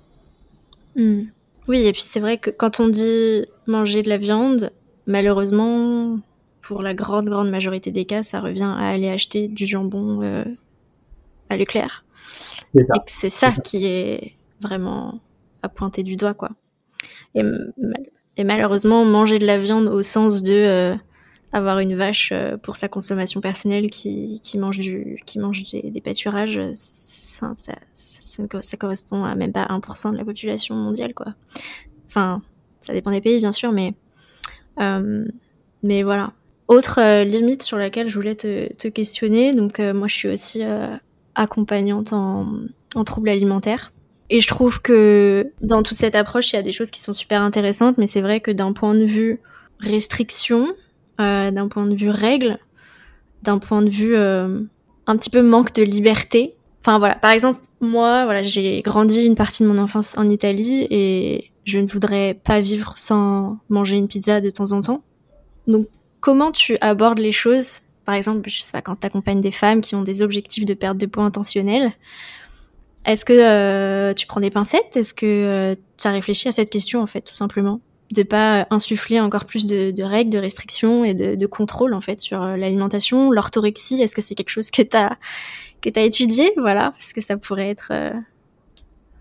Speaker 1: Mm. Oui, et puis c'est vrai que quand on dit manger de la viande, malheureusement, pour la grande, grande majorité des cas, ça revient à aller acheter du jambon euh, à Leclerc. Et c'est ça, qui est vraiment à pointer du doigt, quoi. Et, malheureusement, manger de la viande au sens de euh, avoir une vache euh, pour sa consommation personnelle qui, mange, du, qui mange des, pâturages, ça, ça, ça, correspond à même pas 1% de la population mondiale, quoi. Enfin, ça dépend des pays, bien sûr, mais, euh, mais voilà. Autre euh, limite sur laquelle je voulais te, questionner, donc moi je suis aussi accompagnante en, en troubles alimentaires. Et je trouve que dans toute cette approche, il y a des choses qui sont super intéressantes, mais c'est vrai que d'un point de vue restriction, euh, d'un point de vue règle, d'un point de vue euh, un petit peu manque de liberté. Enfin voilà, par exemple, moi, voilà, j'ai grandi une partie de mon enfance en Italie et je ne voudrais pas vivre sans manger une pizza de temps en temps. Donc, comment tu abordes les choses? Par exemple, je sais pas, quand tu accompagnes des femmes qui ont des objectifs de perte de poids intentionnels, est-ce que euh, tu prends des pincettes? Est-ce que tu as réfléchi à cette question, en fait, tout simplement? De pas insuffler encore plus de, règles, de restrictions et de, contrôle en fait sur euh, l'alimentation, l'orthorexie. Est-ce que c'est quelque chose que tu as que tu as étudié? Voilà parce que ça pourrait être euh,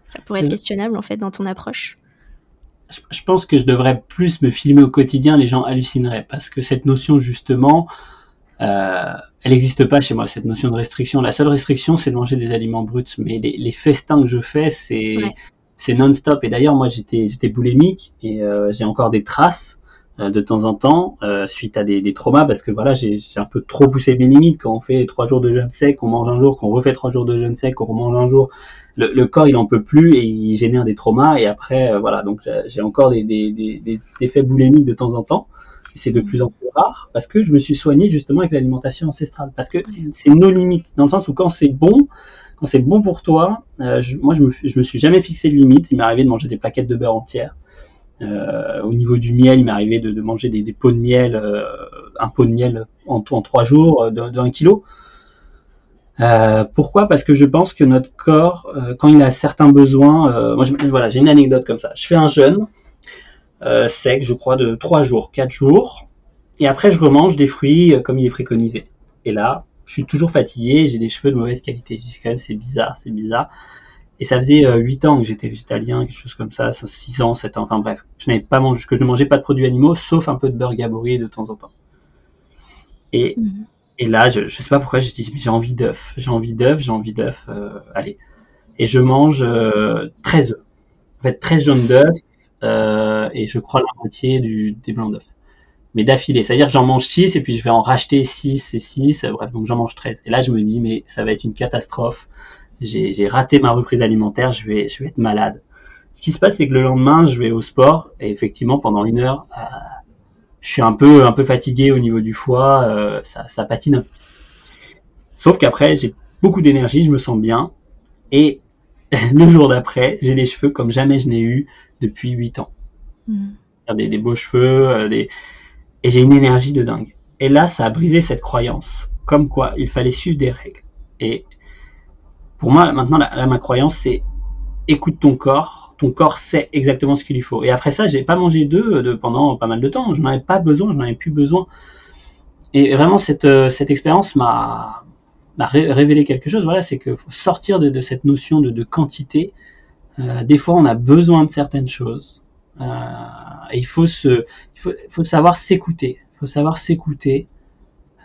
Speaker 1: ça pourrait être euh. questionnable en fait dans ton approche.
Speaker 2: Je pense que je devrais plus me filmer au quotidien, les gens hallucineraient parce que cette notion justement elle n'existe pas chez moi, cette notion de restriction. La seule restriction, c'est de manger des aliments bruts. Mais les, festins que je fais, c'est c'est non-stop. Et d'ailleurs, moi, j'étais, j'étais boulémique et euh, j'ai encore des traces euh, de temps en temps euh, suite à des, des, traumas parce que voilà, j'ai, j'ai un peu trop poussé mes limites. Quand on fait trois jours de jeûne sec, on mange un jour, qu'on refait trois jours de jeûne sec, qu'on mange un jour. Le, le, corps, il en peut plus et il génère des traumas. Et après, voilà, donc j'ai encore des, des, des, des effets boulémiques de temps en temps. C'est de plus en plus rare parce que je me suis soigné justement avec l'alimentation ancestrale. Parce que c'est nos limites. Dans le sens où quand c'est bon quand c'est bon pour toi, euh, moi je me, je me suis jamais fixé de limite. Il m'est arrivé de manger des plaquettes de beurre entières. Euh, au niveau du miel, il m'est arrivé de, de, manger des, des, pots de miel, euh, un pot de miel en, en trois jours d'un de, kilo. Euh, pourquoi? Parce que je pense que notre corps, euh, quand il a certains besoins, moi je, voilà, j'ai une anecdote comme ça. Je fais un jeûne sec, je crois, de trois jours, quatre jours, et après je remange des fruits comme il est préconisé. Et là, je suis toujours fatigué, j'ai des cheveux de mauvaise qualité. Je dis quand même, c'est bizarre, c'est bizarre. Et ça faisait euh, 8 ans que j'étais végétalien, quelque chose comme ça, 6 ans, 7 ans, enfin bref. Je n'avais pas mangé, que je ne mangeais pas de produits animaux, sauf un peu de beurre gabouré de temps en temps. Et, mhm. et là, je ne sais pas pourquoi, j'ai dit, j'ai envie d'œufs, j'ai envie d'œufs, j'ai envie d'œufs, euh, allez. Et je mange euh, 13 œufs. En fait, 13 jaunes d'œufs, euh, et je crois la moitié du, des blancs d'œufs mais d'affilée. C'est-à-dire que j'en mange 6 et puis je vais en racheter 6 et 6, bref, donc j'en mange 13. Et là, je me dis, mais ça va être une catastrophe. J'ai raté ma reprise alimentaire, je vais, je vais être malade. Ce qui se passe, c'est que le lendemain, je vais au sport et effectivement, pendant une heure, euh, je suis un peu, un peu fatigué au niveau du foie, euh, ça, ça patine. Sauf qu'après, j'ai beaucoup d'énergie, je me sens bien et le jour d'après, j'ai les cheveux comme jamais je n'ai eu depuis 8 ans. Mmh. Des, des, beaux cheveux, euh, des, et j'ai une énergie de dingue. Et là, ça a brisé cette croyance, comme quoi il fallait suivre des règles. Et pour moi, maintenant, ma croyance, c'est écoute ton corps. Ton corps sait exactement ce qu'il lui faut. Et après ça, j'ai pas mangé d'œufs de, pendant pas mal de temps. Je n'en avais pas besoin, je n'en avais plus besoin. Et vraiment, cette, euh, cette expérience m'a révélé quelque chose. Voilà, c'est qu'il faut sortir de, cette notion de, quantité. Euh, des fois, on a besoin de certaines choses. Euh, il faut se, il faut, faut savoir s'écouter. Il faut savoir s'écouter.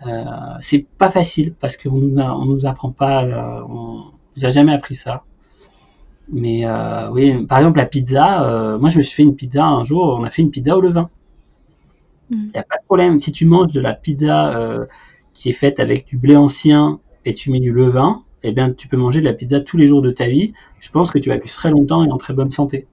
Speaker 2: Euh, c'est pas facile parce qu'on nous on nous apprend pas, euh, on nous a jamais appris ça. Mais euh, oui, par exemple la pizza, moi je me suis fait une pizza un jour, on a fait une pizza au levain. Il mm. n'y a pas de problème. Si tu manges de la pizza qui est faite avec du blé ancien et tu mets du levain, eh bien tu peux manger de la pizza tous les jours de ta vie. Je pense que tu vas vivre très longtemps et en très bonne santé.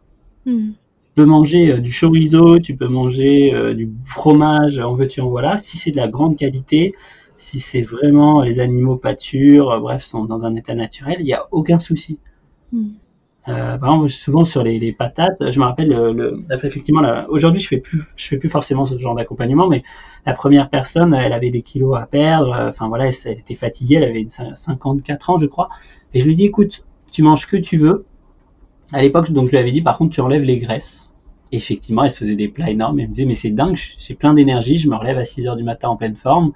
Speaker 2: Mm peux manger euh, du chorizo, tu peux manger euh, du fromage, en veux-tu, en voilà. Si c'est de la grande qualité, si c'est vraiment les animaux pâturent, euh, bref, sont dans un état naturel, il n'y a aucun souci. Hmm. par exemple, souvent sur les, patates, je me rappelle, le, effectivement, aujourd'hui, je fais plus, je fais plus forcément ce genre d'accompagnement, mais la première personne, elle avait des kilos à perdre, enfin voilà, elle, était fatiguée, elle avait 54 ans, je crois, et je lui dis, écoute, tu manges que tu veux. À l'époque, donc je lui avais dit, par contre, tu enlèves les graisses effectivement, elle se faisait des plats énormes. Elle me disait, mais c'est dingue, j'ai plein d'énergie, je me relève à 6 heures du matin en pleine forme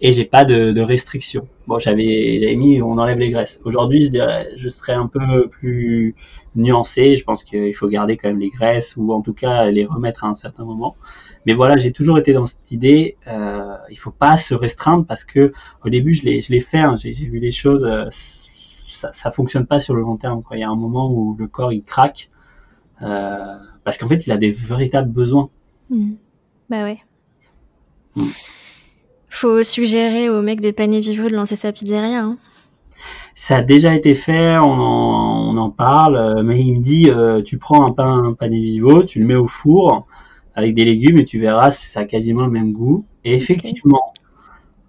Speaker 2: et j'ai pas de, de restrictions. Bon, j'avais, mis, on enlève les graisses. Aujourd'hui, je dirais, je serais un peu plus nuancé. Je pense qu'il faut garder quand même les graisses ou en tout cas les remettre à un certain moment. Mais voilà, j'ai toujours été dans cette idée. Euh, il faut pas se restreindre parce que au début, je l'ai, fait. Hein, j'ai, vu les choses. Euh, ça, ça fonctionne pas sur le long terme. Quoi. Il y a un moment où le corps il craque euh, parce qu'en fait, il a des véritables besoins.
Speaker 1: Mmh. Bah ouais. Mmh. Faut suggérer au mec de Pané Vivo de lancer sa pizzeria. Hein.
Speaker 2: Ça a déjà été fait, on en, on en parle, euh, mais il me dit euh, tu prends un pain un Pané Vivo, tu le mets au four avec des légumes et tu verras, ça a quasiment le même goût. Et effectivement,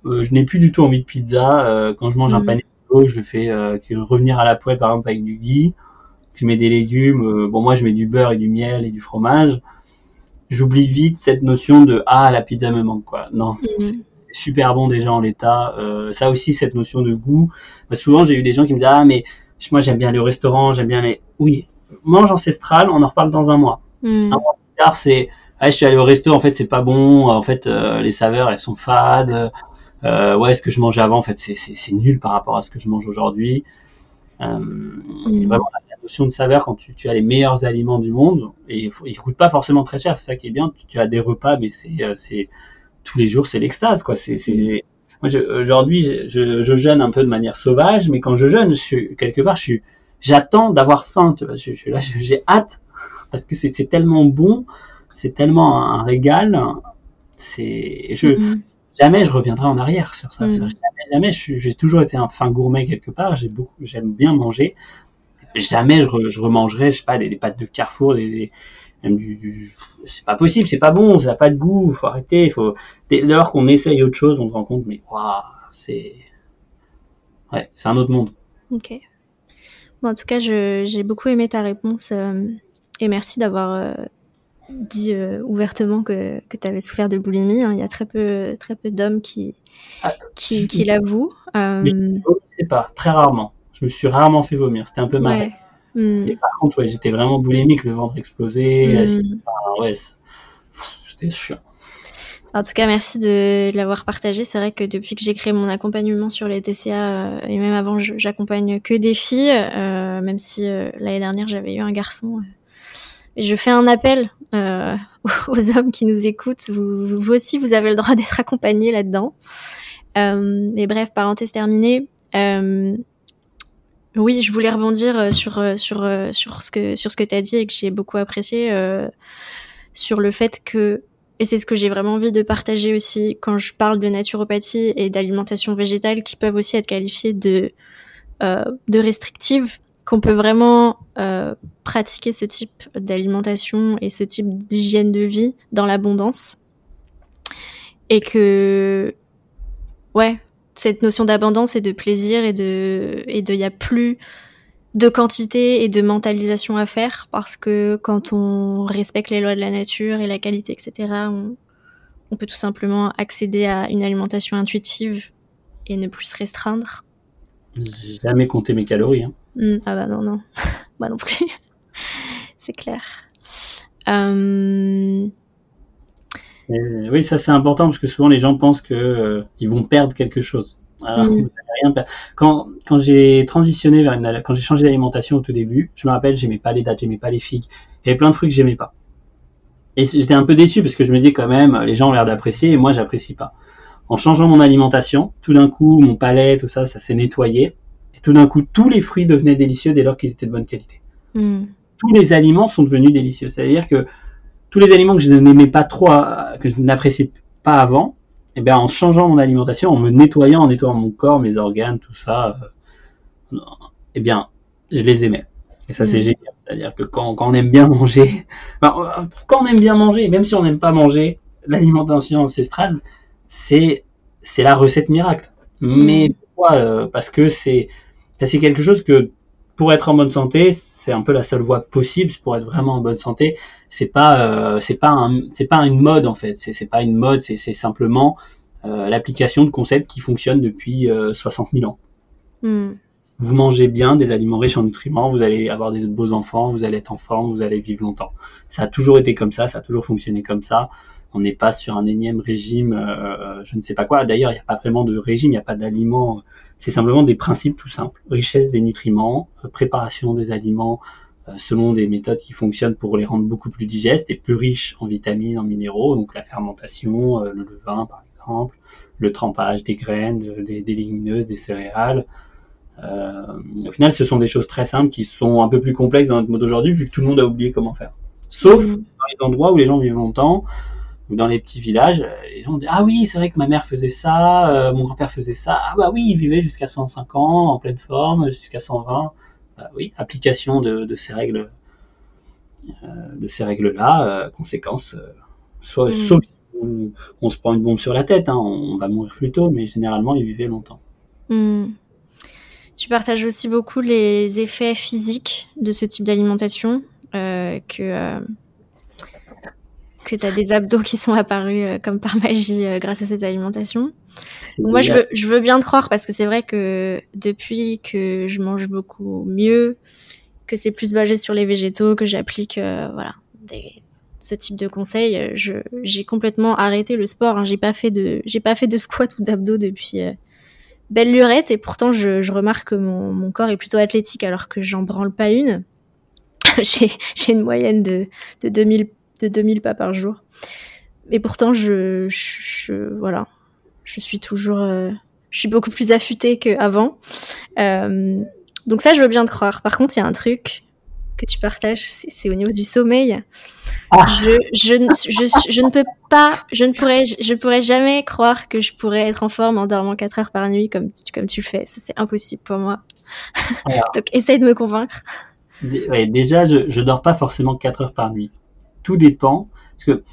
Speaker 2: euh, je n'ai plus du tout envie de pizza. quand je mange un mmh. Pané Vivo, je le fais revenir à la poêle par exemple avec du ghee. Je mets des légumes. bon, moi je mets du beurre et du miel et du fromage j'oublie vite cette notion de ah la pizza me manque quoi. Non, mmh super bon déjà en l'état. Euh, ça aussi, cette notion de goût. Bah, souvent, j'ai eu des gens qui me disent ah mais moi j'aime bien les restaurants, j'aime bien les. Oui, mange ancestral, on en reparle dans un mois. Hmm. Un mois plus tard, c'est ah, je suis allé au resto, en fait c'est pas bon, en fait euh, les saveurs elles sont fades. Euh, ouais, ce que je mangeais avant, en fait c'est nul par rapport à ce que je mange aujourd'hui. Euh. Vraiment la notion de saveur quand tu, tu, as les meilleurs aliments du monde et ils coûtent pas forcément très cher, c'est ça qui est bien. Tu, tu as des repas, mais c'est c'est tous les jours, c'est l'extase, quoi. C'est, aujourd'hui, je, je, jeûne un peu de manière sauvage, mais quand je jeûne, je suis, quelque part, je suis, j'attends d'avoir faim, tu vois. Je, suis là, j'ai hâte parce que c'est, tellement bon, c'est tellement un, régal. C'est, je, mm-hmm. jamais je reviendrai en arrière sur ça. Mm. Jamais, jamais. j'ai toujours été un fin gourmet quelque part. J'ai beaucoup, j'aime bien manger. Jamais je, je remangerai, je sais pas, des, pâtes de Carrefour, des, même du, c'est pas possible, c'est pas bon, ça n'a pas de goût, faut arrêter, faut dès lors qu'on essaye autre chose, on se rend compte mais waouh, c'est ouais, c'est un autre monde.
Speaker 1: OK. Bon, en tout cas, j'ai beaucoup aimé ta réponse euh, et merci d'avoir euh, dit euh, ouvertement que, que tu avais souffert de boulimie. Hein. Il y a très peu, très peu d'hommes qui, ah, qui, qui l'avouent.
Speaker 2: Je pas, très rarement. Je me suis rarement fait vomir. C'était un peu mal. Hmm. Et par contre, ouais, j'étais vraiment boulimique, le ventre explosé. Hmm. ouais, c'était chiant.
Speaker 1: En tout cas, merci de, l'avoir partagé. C'est vrai que depuis que j'ai créé mon accompagnement sur les TCA, euh, et même avant, j'accompagne que des filles, euh, même si euh, l'année dernière, j'avais eu un garçon. je fais un appel aux hommes qui nous écoutent. Vous, vous aussi, vous avez le droit d'être accompagnés là-dedans. et bref, parenthèse terminée. Oui, je voulais rebondir euh, sur euh, sur euh, sur ce que sur ce que tu as dit et que j'ai beaucoup apprécié sur le fait que et c'est ce que j'ai vraiment envie de partager aussi quand je parle de naturopathie et d'alimentation végétale qui peuvent aussi être qualifiées de de restrictives qu'on peut vraiment pratiquer ce type d'alimentation et ce type d'hygiène de vie dans l'abondance. Et que ouais cette notion d'abondance et de plaisir et de et de y a plus de quantité et de mentalisation à faire parce que quand on respecte les lois de la nature et la qualité etc on, on peut tout simplement accéder à une alimentation intuitive et ne plus se restreindre.
Speaker 2: J'ai jamais compté mes calories hein.
Speaker 1: Mmh, ah bah non non. Moi non plus. C'est clair. Euh,
Speaker 2: oui, ça c'est important parce que souvent les gens pensent que euh, ils vont perdre quelque chose. Alors, mm. rien Quand, quand j'ai transitionné vers une, quand j'ai changé d'alimentation au tout début, je me rappelle, j'aimais pas les dates, j'aimais pas les figues. Il y avait plein de fruits que j'aimais pas. Et j'étais un peu déçu parce que je me dis quand même, les gens ont l'air d'apprécier et moi j'apprécie pas. En changeant mon alimentation, tout d'un coup, mon palais, tout ça, ça s'est nettoyé. Et tout d'un coup, tous les fruits devenaient délicieux dès lors qu'ils étaient de bonne qualité. Mm. Tous les aliments sont devenus délicieux. C'est-à-dire que tous les aliments que je n'aimais pas trop, euh, que je n'appréciais pas avant, eh bien, en changeant mon alimentation, en me nettoyant, en nettoyant mon corps, mes organes, tout ça, euh, eh bien, je les aimais. Et ça, c'est mm. génial. C'est-à-dire que quand, quand, on aime bien manger, euh, quand on aime bien manger, même si on n'aime pas manger, l'alimentation ancestrale, c'est c'est la recette miracle. Mais mm. pourquoi Parce que c'est c'est quelque chose que pour être en bonne santé, c'est un peu la seule voie possible pour être vraiment en bonne santé. C'est pas euh, c'est pas un, c'est pas une mode en fait. C'est pas une mode. C'est simplement euh, l'application de concepts qui fonctionnent depuis 60 euh, 000 ans.
Speaker 1: Hmm.
Speaker 2: vous mangez bien des aliments riches en nutriments, vous allez avoir des beaux enfants, vous allez être en forme, vous allez vivre longtemps. Ça a toujours été comme ça, ça a toujours fonctionné comme ça. On n'est pas sur un énième régime, je ne sais pas quoi. D'ailleurs, il n'y a pas vraiment de régime, il n'y a pas d'aliments. C'est simplement des principes tout simples. Richesse des nutriments, euh, préparation des aliments euh, selon des méthodes qui fonctionnent pour les rendre beaucoup plus digestes et plus riches en vitamines, en minéraux, donc la fermentation, le levain par exemple, le trempage des graines, des, des légumineuses, des céréales. Euh, au final, ce sont des choses très simples qui sont un peu plus complexes dans notre mode aujourd'hui, vu que tout le monde a oublié comment faire. Sauf mm. dans les endroits où les gens vivent longtemps, ou dans les petits villages, les gens disent Ah oui, c'est vrai que ma mère faisait ça, euh, mon grand-père faisait ça. Ah bah oui, il vivait jusqu'à 105 ans, en pleine forme, jusqu'à 120. Bah oui, application de, ces règles, euh, de ces règles-là, conséquence, soit, mm. sauf on, on, se prend une bombe sur la tête, hein, on va mourir plus tôt, mais généralement, il vivait longtemps.
Speaker 1: Mm. Tu partages aussi beaucoup les effets physiques de ce type d'alimentation, euh, que, euh, que tu as des abdos qui sont apparus euh, comme par magie grâce à cette alimentation. moi, je veux, je veux bien te croire parce que c'est vrai que depuis que je mange beaucoup mieux, que c'est plus basé sur les végétaux, que j'applique voilà, ce type de conseils, j'ai complètement arrêté le sport. Hein. J'ai pas fait de, j'ai pas fait de squat ou d'abdos depuis belle lurette et pourtant je, remarque que mon, corps est plutôt athlétique alors que j'en branle pas une. j'ai une moyenne de, de 2000 de 2000 pas par jour. Mais pourtant je, voilà, je suis toujours euh, je suis beaucoup plus affûtée qu'avant. Euh, donc ça je veux bien te croire. Par contre, il y a un truc que tu partages, c'est au niveau du sommeil. Ah. Je, je, je, je, ne peux pas, je ne pourrais, je pourrais jamais croire que je pourrais être en forme en dormant 4 heures par nuit comme tu, comme tu le fais. Ça, c'est impossible pour moi. Donc, essaye de me convaincre.
Speaker 2: déjà, je, je dors pas forcément 4 heures par nuit. Tout dépend. Parce que,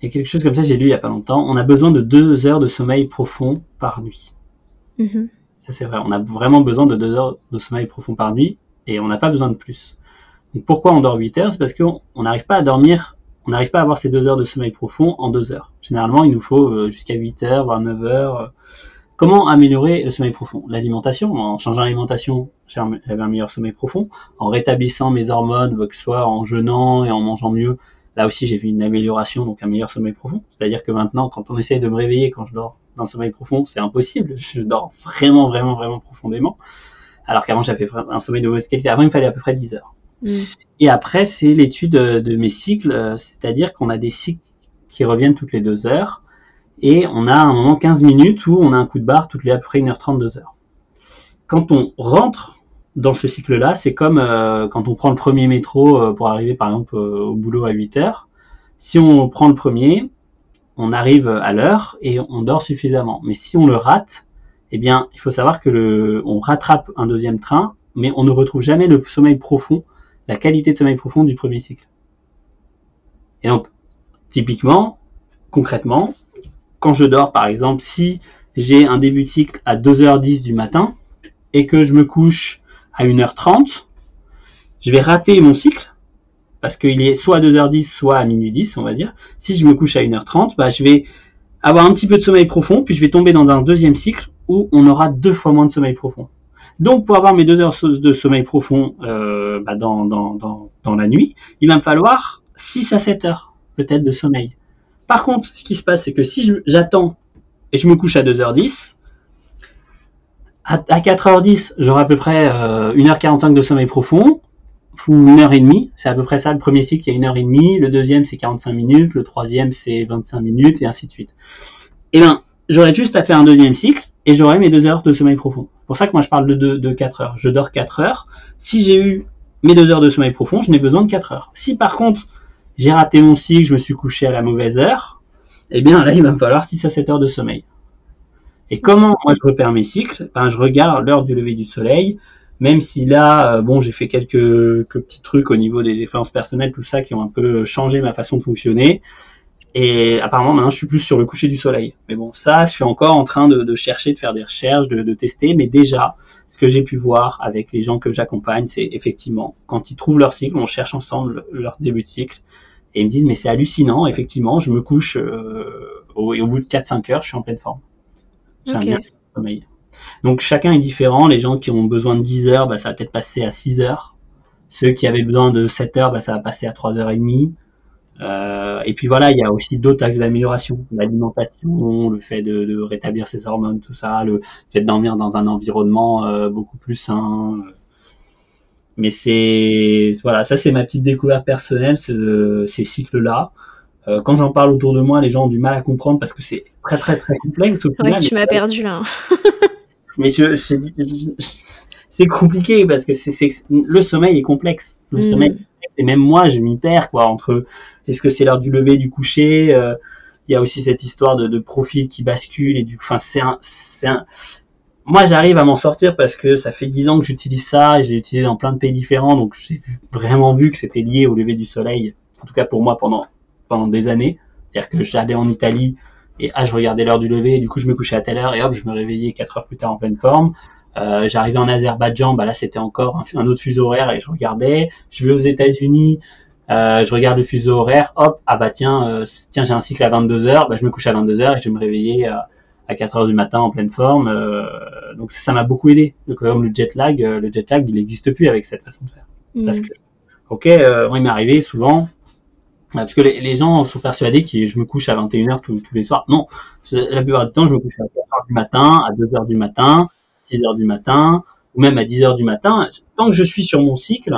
Speaker 2: il y a quelque chose comme ça, j'ai lu il y a pas longtemps. On a besoin de 2 heures de sommeil profond par nuit. Mm-hmm. Ça, c'est vrai. On a vraiment besoin de 2 heures de sommeil profond par nuit et on n'a pas besoin de plus pourquoi on dort 8 heures? C'est parce qu'on n'arrive pas à dormir, on n'arrive pas à avoir ces 2 heures de sommeil profond en 2 heures. Généralement, il nous faut euh, jusqu'à 8 heures, voire 9 heures. Comment améliorer le sommeil profond? L'alimentation, en changeant l'alimentation, j'avais un meilleur sommeil profond. En rétablissant mes hormones, que ce soit en jeûnant et en mangeant mieux, là aussi j'ai vu une amélioration, donc un meilleur sommeil profond. C'est-à-dire que maintenant, quand on essaye de me réveiller quand je dors d'un sommeil profond, c'est impossible. Je dors vraiment, vraiment, vraiment profondément. Alors qu'avant, j'avais un sommeil de mauvaise qualité. Avant, il me fallait à peu près 10 heures. Mm. Et après, c'est l'étude de mes cycles, euh, c'est-à-dire qu'on a des cycles qui reviennent toutes les deux heures, et on a un moment 15 minutes où on a un coup de barre toutes les à peu près 1h30, 2 heures. Quand on rentre dans ce cycle-là, c'est comme euh, quand on prend le premier métro euh, pour arriver par exemple au boulot à 8 heures. Si on prend le premier, on arrive à l'heure et on dort suffisamment. Mais si on le rate, eh bien, il faut savoir que le, on rattrape un deuxième train, mais on ne retrouve jamais le sommeil profond la qualité de sommeil profond du premier cycle. Et donc, typiquement, concrètement, quand je dors, par exemple, si j'ai un début de cycle à 2h10 du matin et que je me couche à 1h30, je vais rater mon cycle parce qu'il est soit à 2h10, soit à minuit 10, on va dire. Si je me couche à 1h30, bah, je vais avoir un petit peu de sommeil profond, puis je vais tomber dans un deuxième cycle où on aura deux fois moins de sommeil profond. Donc, pour avoir mes deux heures de sommeil profond euh, bah, dans, dans, la nuit, il va me falloir 6 à 7 heures peut-être de sommeil. Par contre, ce qui se passe, c'est que si j'attends et je me couche à 2h10, à, 4h10, j'aurai à peu près euh, 1h45 de sommeil profond, ou 1h30, c'est à peu près ça, le premier cycle, il y a 1h30, le deuxième, c'est 45 minutes, le troisième, c'est 25 minutes, et ainsi de suite. Et eh bien, j'aurais juste à faire un deuxième cycle, et j'aurai mes deux heures de sommeil profond. C'est pour ça que moi je parle de, de, 4 heures. Je dors 4 heures. Si j'ai eu mes deux heures de sommeil profond, je n'ai besoin de 4 heures. Si par contre j'ai raté mon cycle, je me suis couché à la mauvaise heure, eh bien là il va me falloir 6 à 7 heures de sommeil. Et comment moi je repère mes cycles? Ben, Je regarde l'heure du lever du soleil, même si là, euh, bon, j'ai fait quelques, quelques, petits trucs au niveau des expériences personnelles, tout ça, qui ont un peu changé ma façon de fonctionner. Et apparemment, maintenant, je suis plus sur le coucher du soleil. Mais bon, ça, je suis encore en train de, chercher, de faire des recherches, de, tester. Mais déjà, ce que j'ai pu voir avec les gens que j'accompagne, c'est effectivement, quand ils trouvent leur cycle, on cherche ensemble leur début de cycle. Et ils me disent, mais c'est hallucinant, effectivement, je me couche, euh, au, et au bout de 4-5 heures, je suis en pleine forme. J'ai un bien sommeil. Donc chacun est différent. Les gens qui ont besoin de 10 heures, bah, ça va peut-être passer à 6 heures. Ceux qui avaient besoin de 7 heures, bah, ça va passer à 3 heures et demie. Euh, et puis voilà, il y a aussi d'autres axes d'amélioration, l'alimentation, le fait de, de, rétablir ses hormones, tout ça, le fait de dormir dans un environnement euh, beaucoup plus sain. Mais c'est voilà, ça c'est ma petite découverte personnelle, ce, ces cycles-là. Euh, quand j'en parle autour de moi, les gens ont du mal à comprendre parce que c'est très très très complexe. Au
Speaker 1: ouais, tu m'as perdu là.
Speaker 2: mais c'est compliqué parce que c'est le sommeil est complexe. Le mm. sommeil et même moi je m'y perds quoi entre est-ce que c'est l'heure du lever, du coucher euh, Il y a aussi cette histoire de, de profil qui bascule et du, enfin c'est un, c'est un, moi j'arrive à m'en sortir parce que ça fait dix ans que j'utilise ça et j'ai utilisé dans plein de pays différents donc j'ai vraiment vu que c'était lié au lever du soleil en tout cas pour moi pendant pendant des années. C'est-à-dire que j'allais en Italie et ah je regardais l'heure du lever et du coup je me couchais à telle heure et hop je me réveillais quatre heures plus tard en pleine forme. Euh, j'arrivais en Azerbaïdjan bah là c'était encore un, autre fuseau horaire et je regardais. Je vais aux États-Unis euh, je regarde le fuseau horaire, hop, ah bah tiens, euh, tiens j'ai un cycle à 22 heures, bah je me couche à 22 heures et je vais me réveiller à, à 4 heures du matin en pleine forme. Euh, donc ça m'a beaucoup aidé. Comme le jet lag, euh, le jet lag, il n'existe plus avec cette façon de faire. Mm. Parce que, ok, euh, il m'est arrivé souvent, parce que les, gens sont persuadés que je me couche à 21h tous, tous les soirs. Non, la plupart du temps, je me couche à 4 heures du matin, à 2 heures du matin, 6 heures du matin, ou même à 10 heures du matin. Tant que je suis sur mon cycle,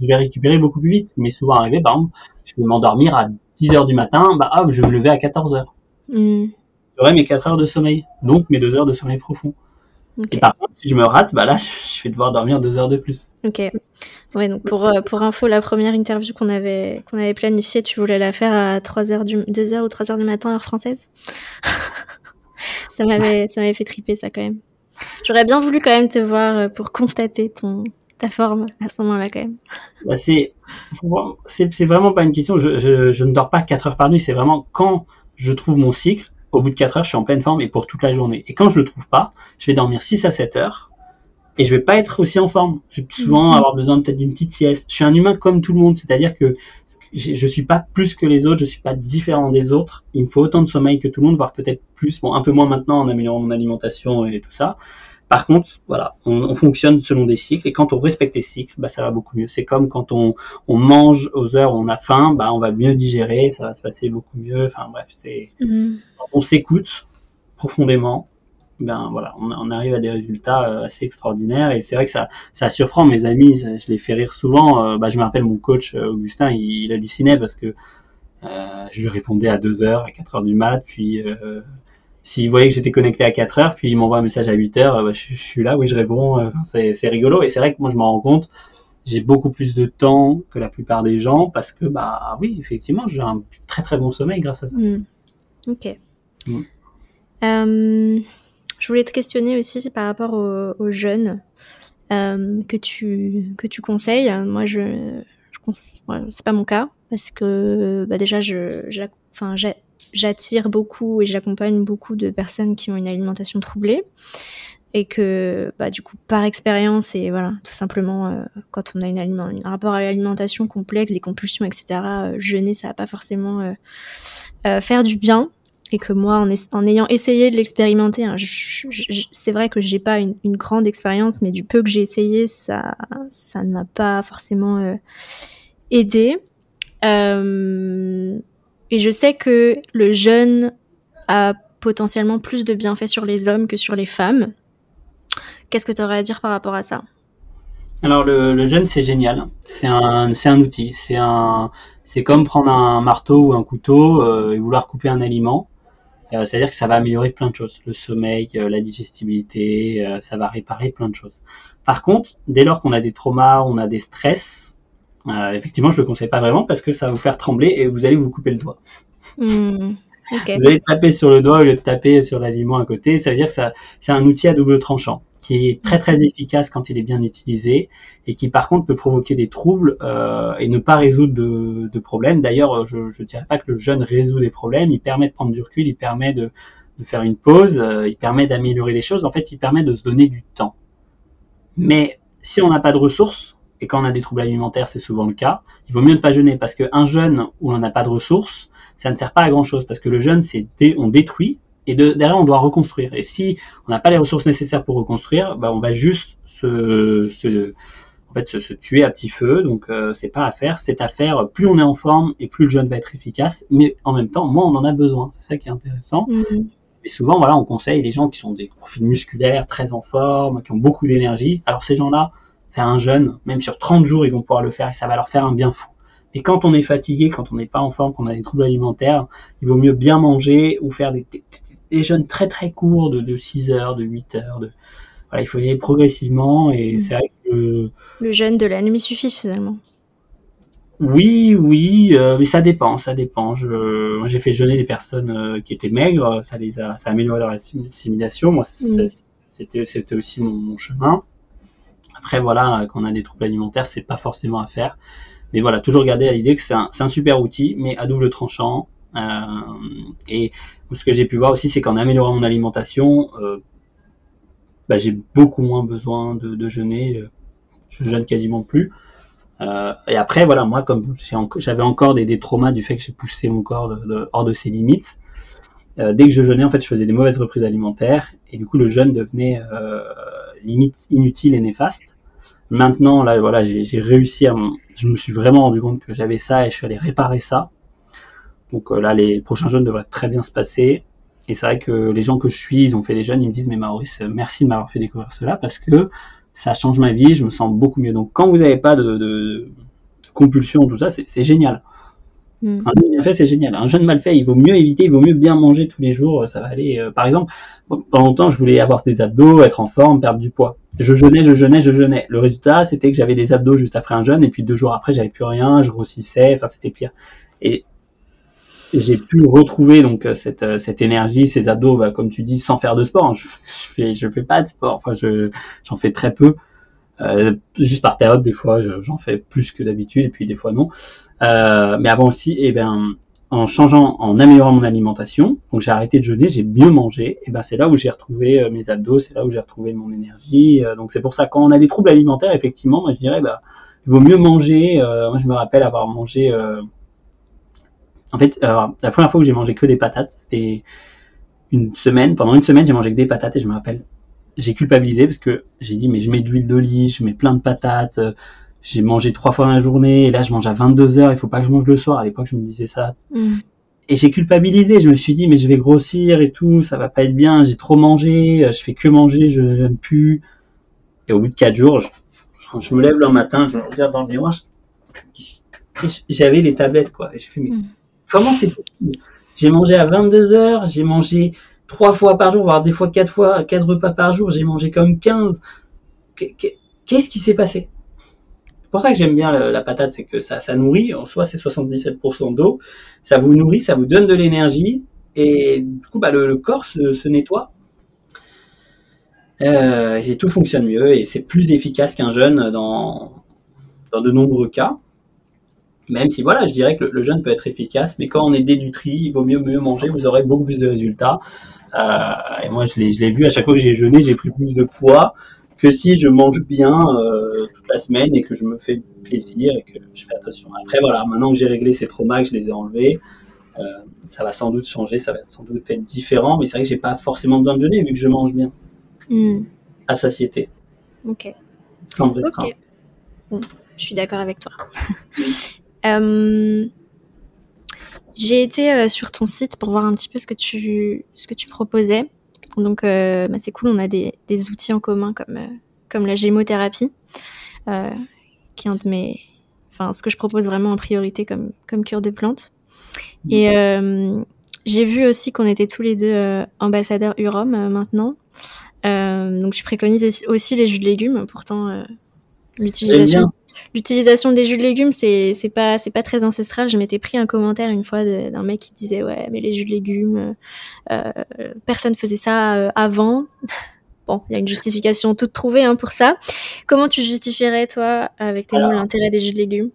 Speaker 2: je vais récupérer beaucoup plus vite. Mais souvent arrivé, par exemple, je vais m'endormir à 10 heures du matin, bah hop, je vais me lever à 14 heures. Mm. J'aurai mes 4 heures de sommeil, donc mes 2 heures de sommeil profond. Et par contre, si je me rate, bah là, je vais devoir dormir 2 heures de plus.
Speaker 1: Ok. Ouais, donc pour, euh, pour info, la première interview qu'on avait, qu'on avait planifiée, tu voulais la faire à 3 heures du, 2 heures ou 3 heures du matin, heure française? ça m'avait, fait triper, ça, quand même. J'aurais bien voulu quand même te voir euh, pour constater ton, ta forme à ce moment-là quand même
Speaker 2: bah c'est, c'est vraiment pas une question. Je, je, je, ne dors pas 4 heures par nuit. C'est vraiment quand je trouve mon cycle, au bout de 4 heures, je suis en pleine forme et pour toute la journée. Et quand je le trouve pas, je vais dormir 6 à 7 heures et je vais pas être aussi en forme. Je vais souvent mm-hmm. avoir besoin peut-être d'une petite sieste. Je suis un humain comme tout le monde, c'est-à-dire que je suis pas plus que les autres, je suis pas différent des autres. Il me faut autant de sommeil que tout le monde, voire peut-être plus. Bon, un peu moins maintenant en améliorant mon alimentation et tout ça. Par contre, voilà, on, on, fonctionne selon des cycles et quand on respecte les cycles, bah, ça va beaucoup mieux. C'est comme quand on, on, mange aux heures où on a faim, bah, on va mieux digérer, ça va se passer beaucoup mieux. Enfin bref, c'est mmh. on s'écoute profondément. Ben voilà, on, on, arrive à des résultats euh, assez extraordinaires et c'est vrai que ça, ça surprend mes amis. Je les fais rire souvent. Euh, bah, je me rappelle mon coach euh, Augustin, il, il hallucinait parce que euh, je lui répondais à 2 heures, à 4 heures du mat, puis euh, s'il voyait que j'étais connecté à 4 heures, puis il m'envoie un message à 8 heures, bah, je, suis là, oui, je réponds. Euh, c'est rigolo. Et c'est vrai que moi, je m'en rends compte, j'ai beaucoup plus de temps que la plupart des gens parce que, bah oui, effectivement, j'ai un très très bon sommeil grâce à ça.
Speaker 1: Hmm. Ok. Euh, je voulais te questionner aussi par rapport aux, jeunes euh, que, tu, que tu conseilles. Moi, je, je c'est pas mon cas parce que bah, déjà, je, enfin, j'attire beaucoup et j'accompagne beaucoup de personnes qui ont une alimentation troublée et que bah, du coup par expérience et voilà tout simplement euh, quand on a une aliment, un rapport à l'alimentation complexe des compulsions etc euh, jeûner ça va pas forcément euh, faire du bien et que moi en, en ayant essayé de l'expérimenter hein, c'est vrai que j'ai pas une, une grande expérience mais du peu que j'ai essayé ça ça ne m'a pas forcément aidé et je sais que le jeûne a potentiellement plus de bienfaits sur les hommes que sur les femmes. Qu'est-ce que tu aurais à dire par rapport à ça?
Speaker 2: Alors le, jeûne c'est génial, c'est un, un outil, c'est comme prendre un marteau ou un couteau euh, et vouloir couper un aliment. Euh, C'est-à-dire que ça va améliorer plein de choses, le sommeil, euh, la digestibilité, ça va réparer plein de choses. Par contre, dès lors qu'on a des traumas, on a des stress, euh, effectivement, je le conseille pas vraiment parce que ça va vous faire trembler et vous allez vous couper le doigt.
Speaker 1: Mmh, okay.
Speaker 2: Vous allez taper sur le doigt au lieu de taper sur l'aliment à côté. Ça veut dire que c'est un outil à double tranchant qui est très très efficace quand il est bien utilisé et qui par contre peut provoquer des troubles euh, et ne pas résoudre de, de problèmes. D'ailleurs, je ne dirais pas que le jeûne résout des problèmes. Il permet de prendre du recul, il permet de, de faire une pause, euh, il permet d'améliorer les choses. En fait, il permet de se donner du temps. Mais si on n'a pas de ressources, et quand on a des troubles alimentaires, c'est souvent le cas, il vaut mieux ne pas jeûner parce qu'un jeûne où on n'a pas de ressources, ça ne sert pas à grand chose parce que le jeûne, c'est on détruit et de, derrière on doit reconstruire. Et si on n'a pas les ressources nécessaires pour reconstruire, bah, on va juste se, se en fait se, se, tuer à petit feu. Donc euh, c'est pas à faire, c'est à faire. Plus on est en forme et plus le jeûne va être efficace, mais en même temps moins on en a besoin. C'est ça qui est intéressant. Mmh. Et souvent voilà on conseille les gens qui sont des profils musculaires très en forme, qui ont beaucoup d'énergie. Alors ces gens-là faire un jeûne, même sur 30 jours ils vont pouvoir le faire et ça va leur faire un bien fou. Et quand on est fatigué, quand on n'est pas en forme, qu'on a des troubles alimentaires, il vaut mieux bien manger ou faire des, des jeûnes très très courts de, de 6 heures, de 8 heures. De... Voilà, il faut y aller progressivement et mmh. c'est vrai que...
Speaker 1: Le jeûne de la nuit suffit finalement.
Speaker 2: Oui, oui, euh, mais ça dépend, ça dépend. Je, j'ai fait jeûner des personnes euh, qui étaient maigres, ça les a, ça a amélioré leur assimilation. Moi, mmh. c'était, c'était aussi mon, mon, chemin. Après, voilà, quand on a des troubles alimentaires, c'est pas forcément à faire. Mais voilà, toujours garder à l'idée que c'est un, super outil, mais à double tranchant. Euh, et ce que j'ai pu voir aussi, c'est qu'en améliorant mon alimentation, euh, bah, j'ai beaucoup moins besoin de, jeûner. Je jeûne quasiment plus. Euh, et après, voilà, moi, comme j'avais encore des, traumas du fait que j'ai poussé mon corps hors de ses limites, dès que je jeûnais, en fait, je faisais des mauvaises reprises alimentaires, et du coup, le jeûne devenait limite inutile et néfaste. Maintenant, là, voilà, j'ai réussi à, je me suis vraiment rendu compte que j'avais ça et je suis allé réparer ça. Donc euh, là, les prochains jeunes devraient très bien se passer. Et c'est vrai que les gens que je suis, ils ont fait des jeunes, ils me disent, mais Maurice, merci de m'avoir fait découvrir cela parce que ça change ma vie, je me sens beaucoup mieux. Donc quand vous n'avez pas de, de, compulsion, tout ça, c'est génial. Mm. Un jeûne bien fait, c'est génial. Un jeûne mal fait, il vaut mieux éviter, il vaut mieux bien manger tous les jours. Ça va aller. Euh, par exemple, pendant longtemps, je voulais avoir des abdos, être en forme, perdre du poids. Je jeûnais, je jeûnais, je jeûnais. Le résultat, c'était que j'avais des abdos juste après un jeûne, et puis deux jours après, j'avais plus rien, je grossissais. Enfin, c'était pire. Et j'ai pu retrouver donc euh, cette, euh, cette énergie, ces abdos, bah, comme tu dis, sans faire de sport. Je, je fais, je fais pas de sport. Enfin, je, j'en fais très peu. Euh, juste par période, des fois, j'en fais plus que d'habitude, et puis des fois non. Euh, mais avant aussi, eh ben, en changeant, en améliorant mon alimentation, donc j'ai arrêté de jeûner, j'ai mieux mangé, et ben c'est là où j'ai retrouvé euh, mes abdos, c'est là où j'ai retrouvé mon énergie. Donc c'est pour ça quand on a des troubles alimentaires, effectivement, moi je dirais, bah, il vaut mieux manger. moi je me rappelle avoir mangé. en fait, la première fois où j'ai mangé que des patates, c'était une semaine. Pendant une semaine, j'ai mangé que des patates, et je me rappelle j'ai culpabilisé parce que j'ai dit mais je mets de l'huile d'olive, je mets plein de patates, euh, j'ai mangé trois fois dans la journée et là je mange à 22 heures, il faut pas que je mange le soir. À l'époque je me disais ça. Mm. Et j'ai culpabilisé, je me suis dit mais je vais grossir et tout, ça va pas être bien, j'ai trop mangé, euh, je fais que manger, je n'aime plus. Et au bout de quatre jours, je, je, me lève le matin, je me regarde dans le miroir, j'avais les tablettes quoi. Et j'ai fait mais mm. comment c'est possible? J'ai mangé à 22 heures, j'ai mangé trois fois par jour, voire des fois quatre fois, quatre repas par jour, j'ai mangé comme 15. Qu'est-ce qui s'est passé? C'est pour ça que j'aime bien la, patate, c'est que ça, nourrit. En soi, c'est 77% d'eau. Ça vous nourrit, ça vous donne de l'énergie. Et du coup, bah, le, corps se, nettoie. Euh, et tout fonctionne mieux et c'est plus efficace qu'un jeûne dans, dans de nombreux cas. Même si voilà, je dirais que le, jeûne peut être efficace, mais quand on est dénutri, il vaut mieux manger, vous aurez beaucoup plus de résultats. Euh, et moi, je l'ai vu à chaque fois que j'ai jeûné, j'ai pris plus de poids que si je mange bien euh, toute la semaine et que je me fais plaisir et que je fais attention. Après, voilà, maintenant que j'ai réglé ces traumas, que je les ai enlevés, euh, ça va sans doute changer, ça va sans doute être différent, mais c'est vrai que j'ai pas forcément besoin de jeûner vu que je mange bien. Hmm. À satiété.
Speaker 1: Ok.
Speaker 2: Sans vrai
Speaker 1: bon, je suis d'accord avec toi. euh, j'ai été euh, sur ton site pour voir un petit peu ce que tu, ce que tu proposais. Donc, euh, bah, c'est cool, on a des, des, outils en commun comme, euh, comme la gémothérapie, qui est un de mes. Enfin, ce que je propose vraiment en priorité comme, comme cure de plantes. Et j'ai vu aussi qu'on était tous les deux ambassadeurs UROM maintenant. donc, je préconise aussi les jus de légumes. Pourtant, l'utilisation l'utilisation des jus de légumes, c'est c'est pas c'est pas très ancestral. Je m'étais pris un commentaire une fois d'un mec qui disait ouais mais les jus de légumes, euh, personne faisait ça euh, avant. bon, il y a une justification toute trouvée hein, pour ça. Comment tu justifierais toi avec tes mots l'intérêt des jus de légumes?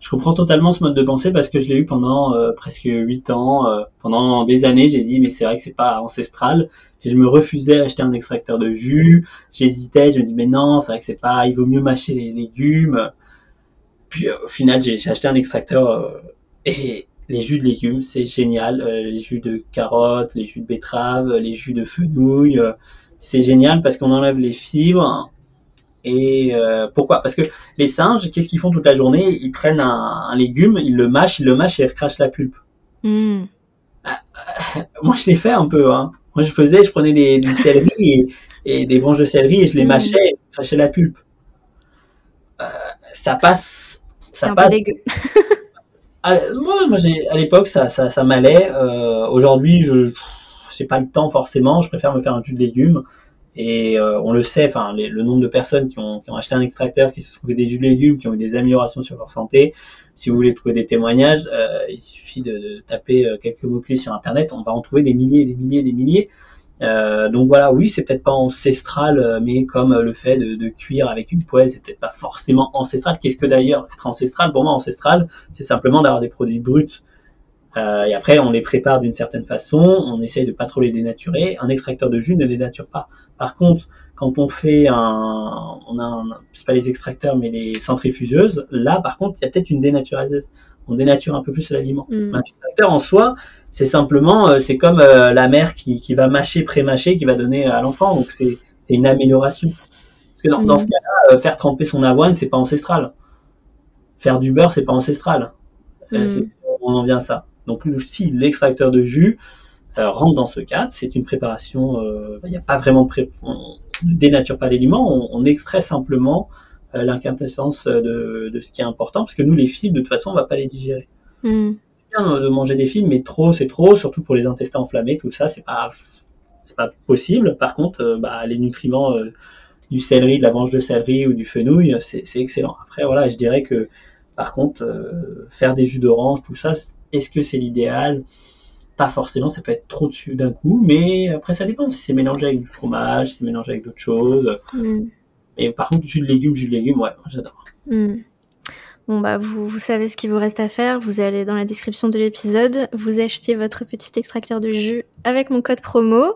Speaker 2: je comprends totalement ce mode de pensée parce que je l'ai eu pendant euh, presque 8 ans. Euh, pendant des années, j'ai dit mais c'est vrai que c'est pas ancestral et je me refusais à acheter un extracteur de jus. J'hésitais, je me dis mais non, c'est vrai que c'est pas, il vaut mieux mâcher les légumes. Puis euh, au final, j'ai acheté un extracteur euh, et les jus de légumes, c'est génial. Euh, les jus de carottes, les jus de betterave, les jus de fenouil, c'est génial parce qu'on enlève les fibres. Et pourquoi? Parce que les singes, qu'est-ce qu'ils font toute la journée? Ils prennent un, légume, ils le mâchent, ils le mâchent et ils recrachent la pulpe. Hmm. Moi, je l'ai fait un peu. Hein. Moi, je faisais, je prenais des, du céleri et, des branches de céleri et je les hmm. mâchais et je crachais la pulpe. ça passe.
Speaker 1: Ça passe. dégueu.
Speaker 2: À, moi, moi à l'époque, ça, ça, ça m'allait. Euh, Aujourd'hui, je n'ai pas le temps forcément. Je préfère me faire un jus de légumes. Et euh, on le sait, enfin, le nombre de personnes qui ont, qui ont, acheté un extracteur, qui se trouvaient des jus de légumes, qui ont eu des améliorations sur leur santé. Si vous voulez trouver des témoignages, euh, il suffit de, taper euh, quelques mots-clés sur Internet. On va en trouver des milliers, des milliers, des milliers. Euh, donc voilà, oui, c'est peut-être pas ancestral, mais comme le fait de, cuire avec une poêle, c'est peut-être pas forcément ancestral. Qu'est-ce que d'ailleurs être ancestral? Pour moi, ancestral, c'est simplement d'avoir des produits bruts. Et après, on les prépare d'une certaine façon, on essaye de pas trop les dénaturer. Un extracteur de jus ne dénature pas. Par contre, quand on fait un, on a, un, c'est pas les extracteurs, mais les centrifugeuses, là, par contre, il y a peut-être une dénatureuse. On dénature un peu plus l'aliment. Mm. Un extracteur en soi, c'est simplement, euh, c'est comme euh, la mère qui, qui va mâcher, pré-mâcher, qui va donner à l'enfant. Donc c'est une amélioration. Parce que dans, dans ce mm. cas-là, euh, faire tremper son avoine, c'est pas ancestral. Faire du beurre, c'est pas ancestral. Mm. on en vient à ça. Donc si l'extracteur de jus rentre dans ce cadre, c'est une préparation. Il n'y a pas vraiment de pré on dénature pas l'aliment, on, on, extrait simplement l'inquintessence de, de, ce qui est important, parce que nous, les fibres, de toute façon, on va pas les digérer. Mm de manger des fibres, mais trop, c'est trop, surtout pour les intestins enflammés, tout ça, c'est pas, c'est pas possible. Par contre, euh, bah, les nutriments euh, du céleri, de la branche de céleri ou du fenouil, c'est, excellent. Après, voilà, je dirais que, par contre, euh, faire des jus d'orange, tout ça, est-ce que c'est l'idéal? Pas forcément, ça peut être trop dessus d'un coup, mais après, ça dépend si c'est mélangé avec du fromage, si c'est mélangé avec d'autres choses. Mm. Et par contre, jus de légumes, jus de légumes, ouais, j'adore.
Speaker 1: Mm. Bon bah vous, vous savez ce qu'il vous reste à faire, vous allez dans la description de l'épisode, vous achetez votre petit extracteur de jus avec mon code promo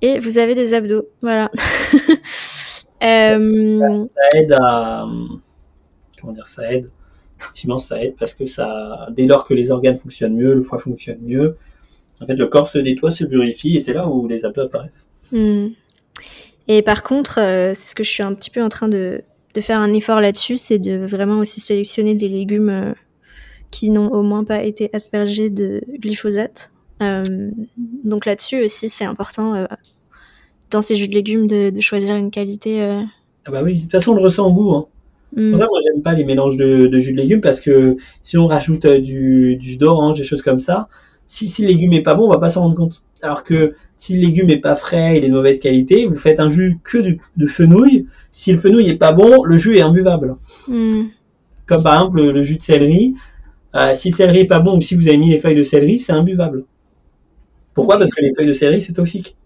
Speaker 1: et vous avez des abdos. Voilà.
Speaker 2: euh... ça, aide à comment dire ça aide effectivement ça aide parce que ça dès lors que les organes fonctionnent mieux, le foie fonctionne mieux, en fait le corps se nettoie, se purifie et c'est là où les abdos apparaissent.
Speaker 1: Hmm. Et par contre, euh, c'est ce que je suis un petit peu en train de, de faire un effort là-dessus, c'est de vraiment aussi sélectionner des légumes euh, qui n'ont au moins pas été aspergés de glyphosate. Euh, donc là-dessus aussi, c'est important dans ces jus de légumes de, choisir une qualité.
Speaker 2: Ah bah oui, de toute façon, on le ressent en goût. Hein. Pour ça, moi, j'aime pas les mélanges de, jus de légumes parce que si on rajoute du, jus d'orange, des choses comme ça, si, si le légume est pas bon, on va pas s'en rendre compte. Alors que si le légume est pas frais, il est de mauvaise qualité, vous faites un jus que de, fenouil. Si le fenouil est pas bon, le jus est imbuvable. Hmm. Comme par exemple le, jus de céleri. Euh, si le céleri est pas bon ou si vous avez mis les feuilles de céleri, c'est imbuvable. Pourquoi? Parce que les feuilles de céleri, c'est toxique.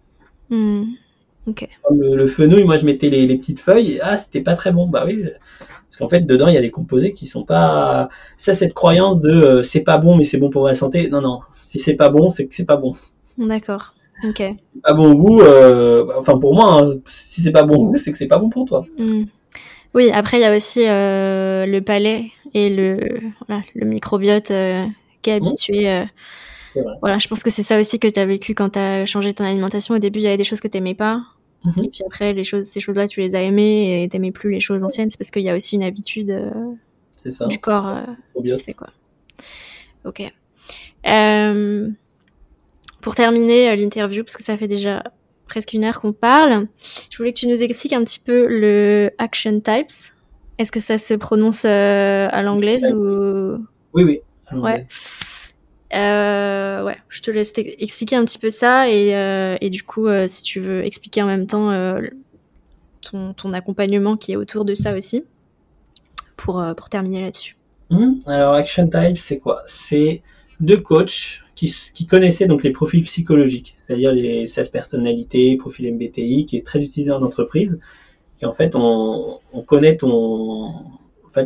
Speaker 2: Comme le, fenouil, moi je mettais les, petites feuilles, ah c'était pas très bon. Bah oui, parce qu'en fait dedans il y a des composés qui sont pas. Ça, cette croyance de euh, c'est pas bon mais c'est bon pour la santé. Non, non. Si c'est pas bon, c'est que c'est pas bon.
Speaker 1: D'accord. Ok.
Speaker 2: Pas bon goût, euh, enfin pour moi, hein, si c'est pas bon goût, c'est que c'est pas bon pour toi.
Speaker 1: Hmm. Oui, après il y a aussi euh, le palais et le, le microbiote euh, qui est habitué. Voilà, je pense que c'est ça aussi que tu as vécu quand tu as changé ton alimentation. Au début, il y avait des choses que tu n'aimais pas. Mhm. Et puis après, les choses, ces choses-là, tu les as aimées et tu n'aimais plus les choses anciennes. C'est parce qu'il y a aussi une habitude du corps qui se fait. Quoi. Ok. Euh, pour terminer euh, l'interview, parce que ça fait déjà presque une heure qu'on parle, je voulais que tu nous expliques un petit peu le action types. Est-ce que ça se prononce euh, à l'anglaise ou
Speaker 2: Oui, oui.
Speaker 1: Ouais. Euh, ouais, je te laisse expliquer un petit peu ça et, et du coup, si tu veux expliquer en même temps ton, accompagnement qui est autour de ça aussi, pour, pour terminer là-dessus.
Speaker 2: Mmh. Alors, Action Types, c'est quoi? C'est deux coachs qui, connaissait donc les profils psychologiques, c'est-à-dire les 16 personnalités, profil MBTI, qui est très utilisé en entreprise. Et en fait, on, connaît ton,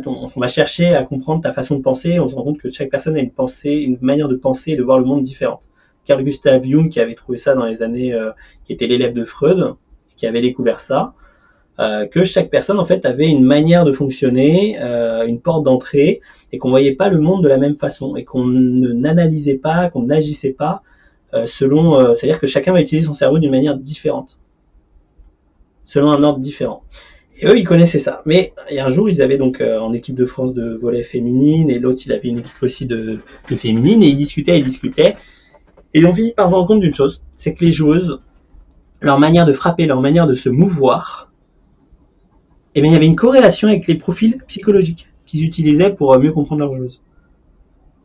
Speaker 2: on, va chercher à comprendre ta façon de penser. On se rend compte que chaque personne a une pensée, une manière de penser et de voir le monde différente. Carl Gustav Jung, qui avait trouvé ça dans les années, euh, qui était l'élève de Freud, qui avait découvert ça, euh, que chaque personne en fait avait une manière de fonctionner, euh, une porte d'entrée, et qu'on voyait pas le monde de la même façon, et qu'on n'analysait pas, qu'on n'agissait pas selon, c'est-à-dire que chacun va utiliser son cerveau d'une manière différente, selon un ordre différent. Et eux, ils connaissaient ça. Mais un jour, ils avaient donc en équipe de France de volet féminine, et l'autre, il avait une équipe aussi de, de féminine, et ils discutaient, ils discutaient. Et ils ont fini par se rendre compte d'une chose, c'est que les joueuses, leur manière de frapper, leur manière de se mouvoir, eh bien, il y avait une corrélation avec les profils psychologiques qu'ils utilisaient pour euh, mieux comprendre leurs joueuses.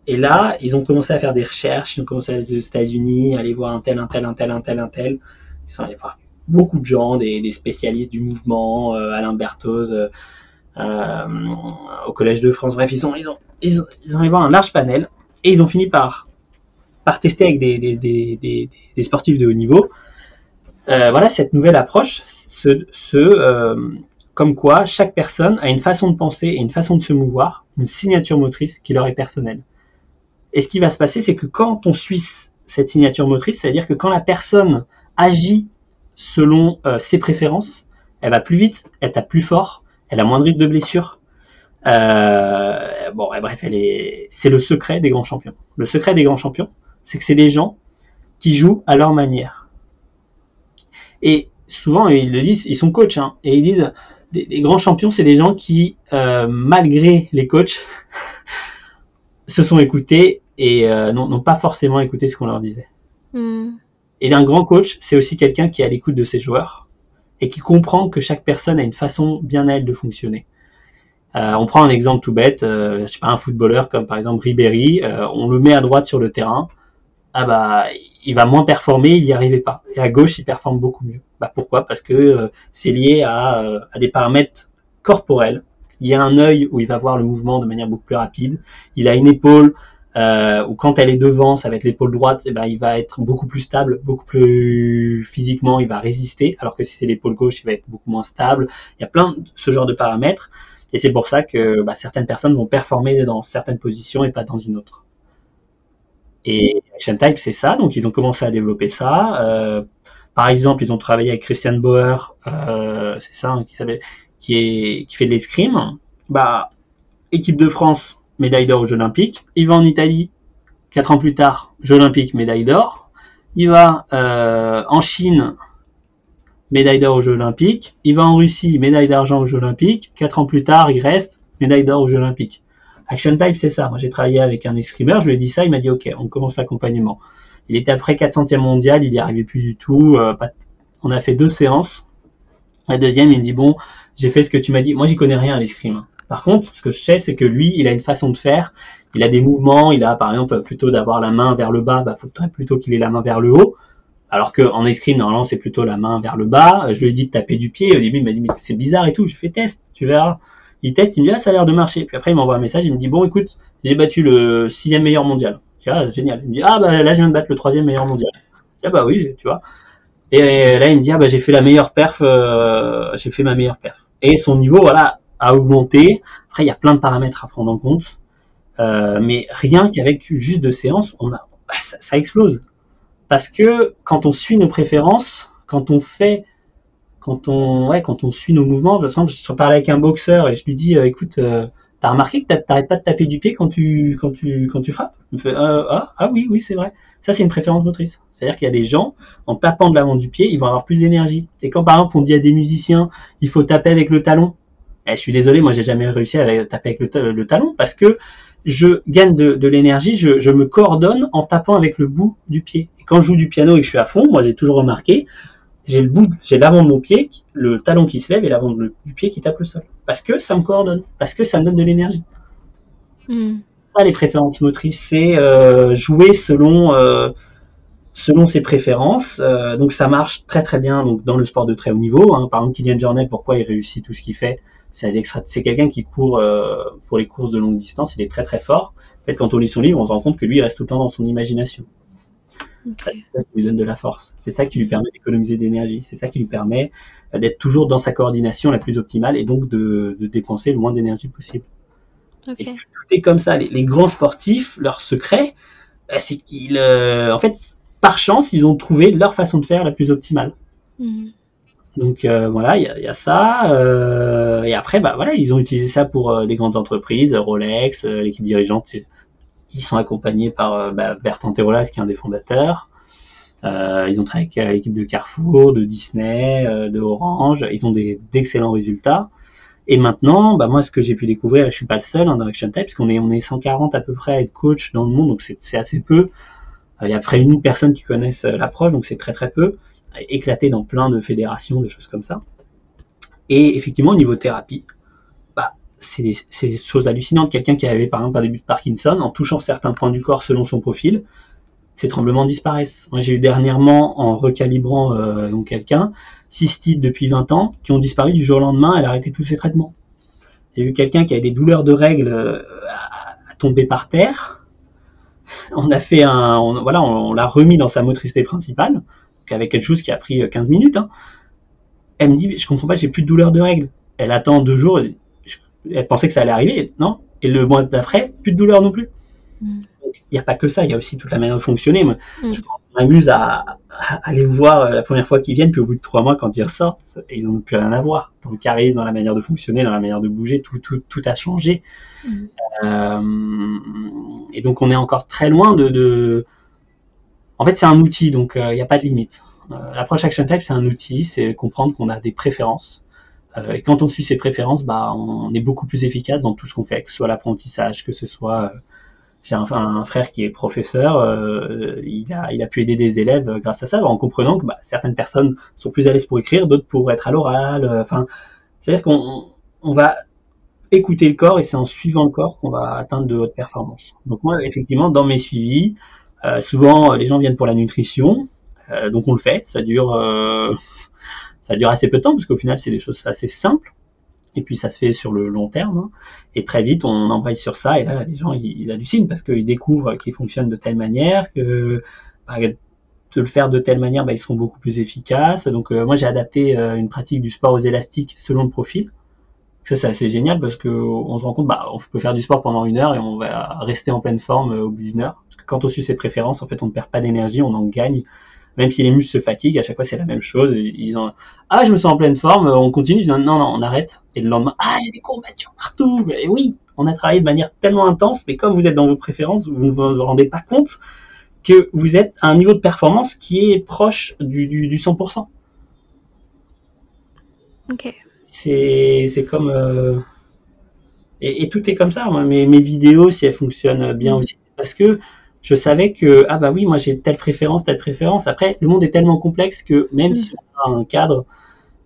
Speaker 2: Et là, ils ont commencé à faire des recherches, ils ont commencé à aller aux États-Unis, aller voir un tel, un tel, un tel, un tel, un tel. Ils sont allés voir beaucoup de gens, des, spécialistes du mouvement, euh, Alain Berthoz, euh, euh, au Collège de France. Bref, ils ont, ils, ont, ils, ont, allé voir un large panel et ils ont fini par, par tester avec des, des, des, des sportifs de haut niveau. Voilà cette nouvelle approche, ce, comme quoi chaque personne a une façon de penser et une façon de se mouvoir, une signature motrice qui leur est personnelle. Et ce qui va se passer, c'est que quand on suit cette signature motrice, c'est-à-dire que quand la personne agit selon euh, ses préférences, elle va plus vite, elle tape plus fort, elle a moins de risque de blessure. Euh, bon, bref, c'est le secret des grands champions. Le secret des grands champions, c'est que c'est des gens qui jouent à leur manière. Et souvent, ils le disent, ils sont coachs, hein, et ils disent, des, grands champions, c'est des gens qui, euh, malgré les coachs, se sont écoutés et n'ont pas forcément écouté ce qu'on leur disait. Hmm. Et un grand coach, c'est aussi quelqu'un qui est à l'écoute de ses joueurs et qui comprend que chaque personne a une façon bien à elle de fonctionner. Euh, on prend un exemple tout bête, je sais pas, un footballeur comme par exemple Ribéry, on le met à droite sur le terrain, ah bah il va moins performer, il n'y arrivait pas. Et à gauche, il performe beaucoup mieux. Bah pourquoi? Parce que euh, c'est lié à, euh, à, des paramètres corporels. Il y a un œil où il va voir le mouvement de manière beaucoup plus rapide. Il a une épaule euh, où quand elle est devant, ça va être l'épaule droite, et eh ben il va être beaucoup plus stable, beaucoup plus physiquement, il va résister. Alors que si c'est l'épaule gauche, il va être beaucoup moins stable. Il y a plein de ce genre de paramètres. Et c'est pour ça que bah, certaines personnes vont performer dans certaines positions et pas dans une autre. Et Action Type, c'est ça. Donc, ils ont commencé à développer ça. Euh, par exemple, ils ont travaillé avec Christian Bauer, euh, c'est ça, hein, qui fait de l'escrime. Bah, équipe de France, médaille d'or aux Jeux Olympiques. Il va en Italie, quatre ans plus tard, Jeux Olympiques, médaille d'or. Il va euh, en Chine, médaille d'or aux Jeux Olympiques. Il va en Russie, médaille d'argent aux Jeux Olympiques. Quatre ans plus tard, il reste médaille d'or aux Jeux Olympiques. Action Type, c'est ça. Moi, j'ai travaillé avec un escrimeur, je lui ai dit ça, il m'a dit OK, on commence l'accompagnement. Il était après 400e mondial, il n'y arrivait plus du tout. Euh, on a fait deux séances. La deuxième, il me dit bon, j'ai fait ce que tu m'as dit. Moi, j'y connais rien à l'escrime. Par contre, ce que je sais, c'est que lui, il a une façon de faire. Il a des mouvements. Il a, par exemple, plutôt d'avoir la main vers le bas, bah, faudrait plutôt qu'il ait la main vers le haut. Alors qu'en escrime, normalement, c'est plutôt la main vers le bas. Je lui ai dit de taper du pied. Au début, il m'a dit, mais c'est bizarre et tout. Je fais test, tu verras il teste, il me dit ah ça a l'air de marcher. Puis après il m'envoie un message, il me dit bon écoute, j'ai battu le sixième meilleur mondial. Tu vois, génial. Il me dit ah bah là je viens de battre le troisième meilleur mondial. Ah bah oui, tu vois. Et là il me dit ah bah j'ai fait la meilleure perf, euh, j'ai fait ma meilleure perf. Et son niveau voilà a augmenté. Après il y a plein de paramètres à prendre en compte, euh, mais rien qu'avec juste deux séances, bah, ça, explose. Parce que quand on suit nos préférences, quand on fait quand on, ouais, quand on suit nos mouvements, par exemple, je parle avec un boxeur et je lui dis, euh, écoute, euh, t'as remarqué que t'arrêtes pas de taper du pied quand tu, quand tu, quand tu frappes? Il me fait, euh, ah, ah oui, oui, c'est vrai. Ça, c'est une préférence motrice. C'est-à-dire qu'il y a des gens, en tapant de l'avant du pied, ils vont avoir plus d'énergie. C'est quand, par exemple, on dit à des musiciens, il faut taper avec le talon. Eh, je suis désolé, moi, j'ai jamais réussi à taper avec le, talon parce que je gagne de, de l'énergie, je, je me coordonne en tapant avec le bout du pied. Et quand je joue du piano et que je suis à fond, moi, j'ai toujours remarqué, j'ai le bout, j'ai l'avant de mon pied, le talon qui se lève et l'avant du pied qui tape le sol. Parce que ça me coordonne, parce que ça me donne de l'énergie. Hmm. Ça, les préférences motrices, c'est euh, jouer selon euh, selon ses préférences. Euh, donc ça marche très très bien donc dans le sport de très haut niveau. Hein. Par exemple, Kylian Jornet, pourquoi il réussit tout ce qu'il fait? C'est quelqu'un qui court pour les courses de longue distance. Il est très très fort. En fait, quand on lit son livre, on se rend compte que lui, il reste tout le temps dans son imagination. Ça, lui donne de la force. C'est ça qui lui permet d'économiser d'énergie. C'est ça qui lui permet euh, d'être toujours dans sa coordination la plus optimale et donc de, dépenser le moins d'énergie possible. tout est comme ça. Les, grands sportifs, leur secret, euh, c'est qu'ils, euh, en fait, par chance, ils ont trouvé leur façon de faire la plus optimale. Mhm. Donc euh, voilà, il y, a ça. Euh, et après, bah voilà, ils ont utilisé ça pour euh, des grandes entreprises, Rolex, l'équipe dirigeante. Ils sont accompagnés par bah, Bertrand Terolas, qui est un des fondateurs. ils ont travaillé avec l'équipe de Carrefour, de Disney, de Orange. Ils ont d'excellents résultats. Et maintenant, bah moi, ce que j'ai pu découvrir, je suis pas le seul hein, dans Action Type, parce qu'on est on est 140 à peu près à être coach dans le monde, donc c'est assez peu. Il y a près une personne qui connaissent l'approche, donc c'est très très peu éclaté dans plein de fédérations, des choses comme ça. Et effectivement, au niveau thérapie, bah, c'est des, choses hallucinantes. Quelqu'un qui avait par exemple un début de Parkinson, en touchant certains points du corps selon son profil, ces tremblements disparaissent. J'ai eu dernièrement, en recalibrant euh, donc quelqu'un, six types depuis 20 ans, qui ont disparu du jour au lendemain, elle a arrêté tous ses traitements. J'ai eu quelqu'un qui avait des douleurs de règles euh, à, tomber par terre. On a fait un, voilà, on l'a remis dans sa motricité principale avec quelque chose qui a pris 15 euh, minutes. Hein. Elle me dit, je comprends pas, j'ai plus de douleur de règles. Elle attend deux jours, elle, pensait que ça allait arriver, non Et le mois d'après, plus de douleur non plus. Mm. Il n'y a pas que ça, il y a aussi toute la manière de fonctionner. Moi, mm. Je m'amuse à, aller voir euh, la première fois qu'ils viennent, puis au bout de trois mois, quand ils ressortent, ils n'ont plus rien à voir. Dans le charisme, dans la manière de fonctionner, dans la manière de bouger, tout, tout, tout a changé. Mm. Euh, et donc on est encore très loin de, de en fait, c'est un outil, donc il euh, n'y a pas de limite. Euh, l'approche Action Type, c'est un outil, c'est comprendre qu'on a des préférences. Euh, et quand on suit ces préférences, bah, on est beaucoup plus efficace dans tout ce qu'on fait, que ce soit l'apprentissage, que ce soit j'ai un, frère qui est professeur, il, a, il a pu aider des élèves grâce à ça, en comprenant que bah, certaines personnes sont plus à l'aise pour écrire, d'autres pour être à l'oral. C'est-à-dire qu'on on va écouter le corps et c'est en suivant le corps qu'on va atteindre de hautes performances. Donc moi, effectivement, dans mes suivis, euh, souvent, les gens viennent pour la nutrition, euh, donc on le fait. Ça dure, euh, ça dure assez peu de temps parce qu'au final, c'est des choses assez simples. Et puis ça se fait sur le long terme. Hein. Et très vite, on embraye sur ça. Et là, les gens, ils, hallucinent parce qu'ils découvrent qu'ils fonctionnent de telle manière que bah, de le faire de telle manière, bah, ils seront beaucoup plus efficaces. Donc moi, j'ai adapté une pratique du sport aux élastiques selon le profil. Ça, c'est assez génial parce que on se rend compte, bah, on peut faire du sport pendant une heure et on va rester en pleine forme au bout d'une heure. Parce que quand on suit ses préférences, en fait, on ne perd pas d'énergie, on en gagne. Même si les muscles se fatiguent, à chaque fois, c'est la même chose. Ils ont, ah, je me sens en pleine forme, on continue. non, non, on arrête. Et le lendemain, ah, j'ai des courbatures partout. Et oui, on a travaillé de manière tellement intense, mais comme vous êtes dans vos préférences, vous ne vous rendez pas compte que vous êtes à un niveau de performance qui est proche du, du, du 100%.
Speaker 1: Ok
Speaker 2: c'est comme euh, et, tout est comme ça. mes, vidéos, si elles fonctionnent bien aussi, parce que je savais que ah bah oui, moi j'ai telle préférence, telle préférence. Après, le monde est tellement complexe que même si on a un cadre,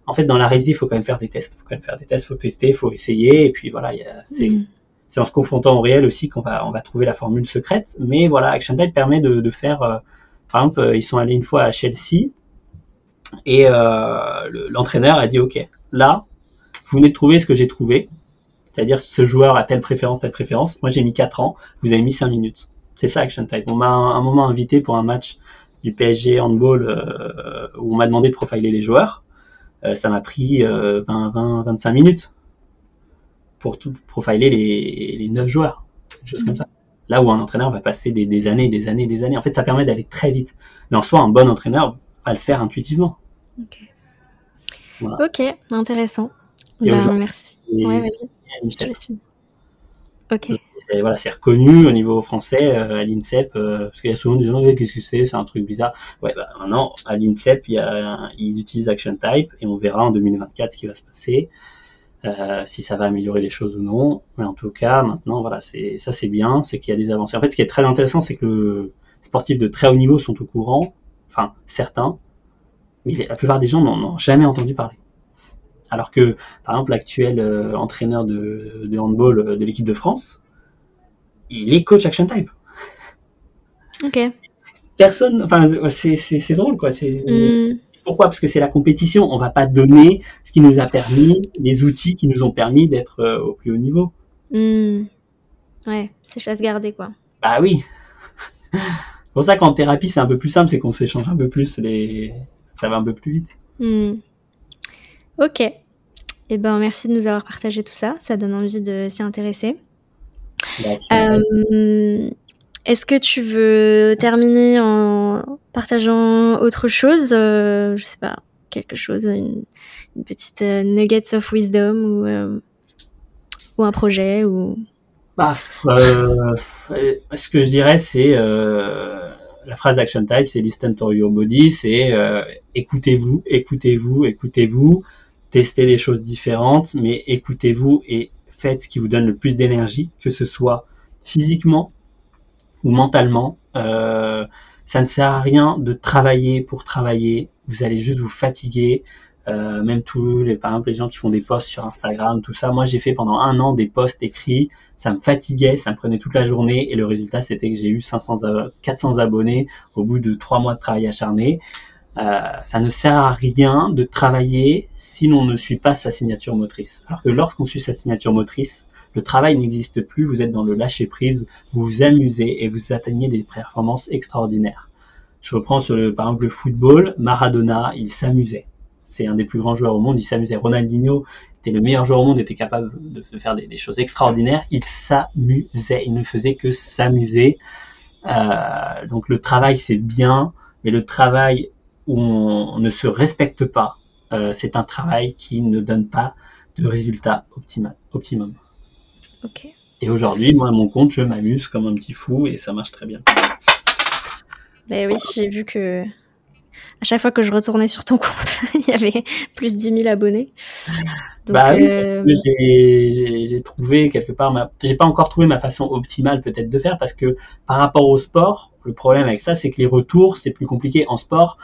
Speaker 2: en fait, dans la réalité, il faut quand même faire des tests. Il faut quand même faire des tests, il faut tester, il faut essayer. Et puis voilà, c'est en se confrontant au réel aussi qu'on va on va trouver la formule secrète. Mais voilà, Action Type permet de, faire. Euh, par exemple, euh, ils sont allés une fois à Chelsea et l'entraîneur a dit ok, là vous venez de trouver ce que j'ai trouvé, c'est-à-dire ce joueur a telle préférence, telle préférence. Moi, j'ai mis 4 ans, vous avez mis 5 minutes. C'est ça Action Type. On m'a un, moment invité pour un match du PSG handball euh, où on m'a demandé de profiler les joueurs. Euh, ça m'a pris 20, 20, 25 minutes pour tout profiler les, les 9 joueurs, des choses comme ça. Là où un entraîneur va passer des, des années, des années, des années. En fait, ça permet d'aller très vite. Mais en soi, un bon entraîneur va le faire intuitivement.
Speaker 1: Ok. Ok, intéressant. Bah, merci. Ouais, vas-y. Ok.
Speaker 2: Voilà, c'est reconnu au niveau français euh, à l'INSEP, euh, parce qu'il y a souvent des gens, qu'est-ce que c'est, c'est un truc bizarre. Ouais, bah maintenant, à l'INSEP, il ils utilisent Action Type, et on verra en 2024 ce qui va se passer, euh, si ça va améliorer les choses ou non. Mais en tout cas, maintenant, voilà, c'est ça c'est bien, c'est qu'il y a des avancées. En fait, ce qui est très intéressant, c'est que les sportifs de très haut niveau sont au courant, enfin, certains, mais la plupart des gens n'en ont jamais entendu parler. Alors que, par exemple, l'actuel euh, entraîneur de, handball euh, de l'équipe de France, il est coach Action Type.
Speaker 1: Ok.
Speaker 2: Personne, enfin, c'est drôle, quoi. Hmm. Pourquoi? Parce que c'est la compétition. On va pas donner ce qui nous a permis, les outils qui nous ont permis d'être euh, au plus haut niveau.
Speaker 1: Hmm. Ouais, c'est chasse gardée, quoi.
Speaker 2: Bah oui. c'est pour ça qu'en thérapie, c'est un peu plus simple, c'est qu'on s'échange un peu plus, les... ça va un peu plus vite.
Speaker 1: Hmm. Ok. Eh ben, merci de nous avoir partagé tout ça. Ça donne envie de s'y intéresser. Euh, est-ce que tu veux terminer en partageant autre chose euh, Je sais pas. quelque chose, une, petite nuggets of wisdom ou, ou un projet ou.
Speaker 2: Bah, ce que je dirais, c'est la phrase d'Action Type, c'est listen to your body, c'est écoutez-vous, écoutez-vous, écoutez-vous, testez des choses différentes, mais écoutez-vous et faites ce qui vous donne le plus d'énergie, que ce soit physiquement ou mentalement. Euh, ça ne sert à rien de travailler pour travailler. Vous allez juste vous fatiguer. Euh, même tous les, par exemple, les gens qui font des posts sur Instagram, tout ça. Moi, j'ai fait pendant un an des posts écrits. Ça me fatiguait, ça me prenait toute la journée. Et le résultat, c'était que j'ai eu 500, 400 abonnés au bout de trois mois de travail acharné. Euh, ça ne sert à rien de travailler si l'on ne suit pas sa signature motrice. Alors que lorsqu'on suit sa signature motrice, le travail n'existe plus, vous êtes dans le lâcher prise, vous vous amusez et vous atteignez des performances extraordinaires. Je reprends sur le, par exemple le football, Maradona, il s'amusait. C'est un des plus grands joueurs au monde, il s'amusait. Ronaldinho était le meilleur joueur au monde, était capable de faire des, choses extraordinaires. Il s'amusait, il ne faisait que s'amuser. Euh, donc le travail c'est bien, mais le travail où on ne se respecte pas, euh, c'est un travail qui ne donne pas de résultat optimum. Et aujourd'hui, moi, mon compte, je m'amuse comme un petit fou et ça marche très bien.
Speaker 1: Ben oui, j'ai vu que à chaque fois que je retournais sur ton compte, il y avait plus de 10 000 abonnés.
Speaker 2: bah oui, euh, j'ai trouvé quelque part ma, j'ai pas encore trouvé ma façon optimale peut-être de faire parce que par rapport au sport, le problème avec ça, c'est que les retours, c'est plus compliqué en sport.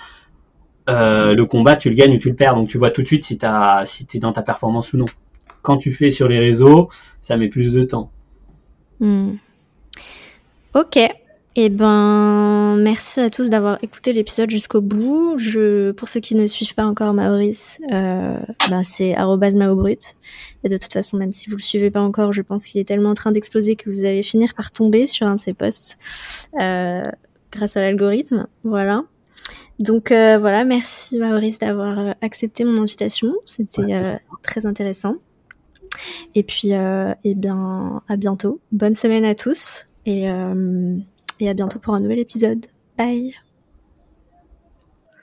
Speaker 2: Euh, le combat, tu le gagnes ou tu le perds. Donc tu vois tout de suite si tu es dans ta performance ou non. Quand tu fais sur les réseaux, ça met plus de temps.
Speaker 1: Hmm. Ok. Eh ben, merci à tous d'avoir écouté l'épisode jusqu'au bout. Je, pour ceux qui ne suivent pas encore Maurice, euh, ben c'est @maobrut. Et de toute façon, même si vous le suivez pas encore, je pense qu'il est tellement en train d'exploser que vous allez finir par tomber sur un de ses posts euh, grâce à l'algorithme. Voilà. Donc euh, voilà, merci Maurice d'avoir euh, accepté mon invitation. C'était euh, très intéressant. Et puis, eh bien, à bientôt. Bonne semaine à tous et, et à bientôt pour un nouvel épisode. Bye.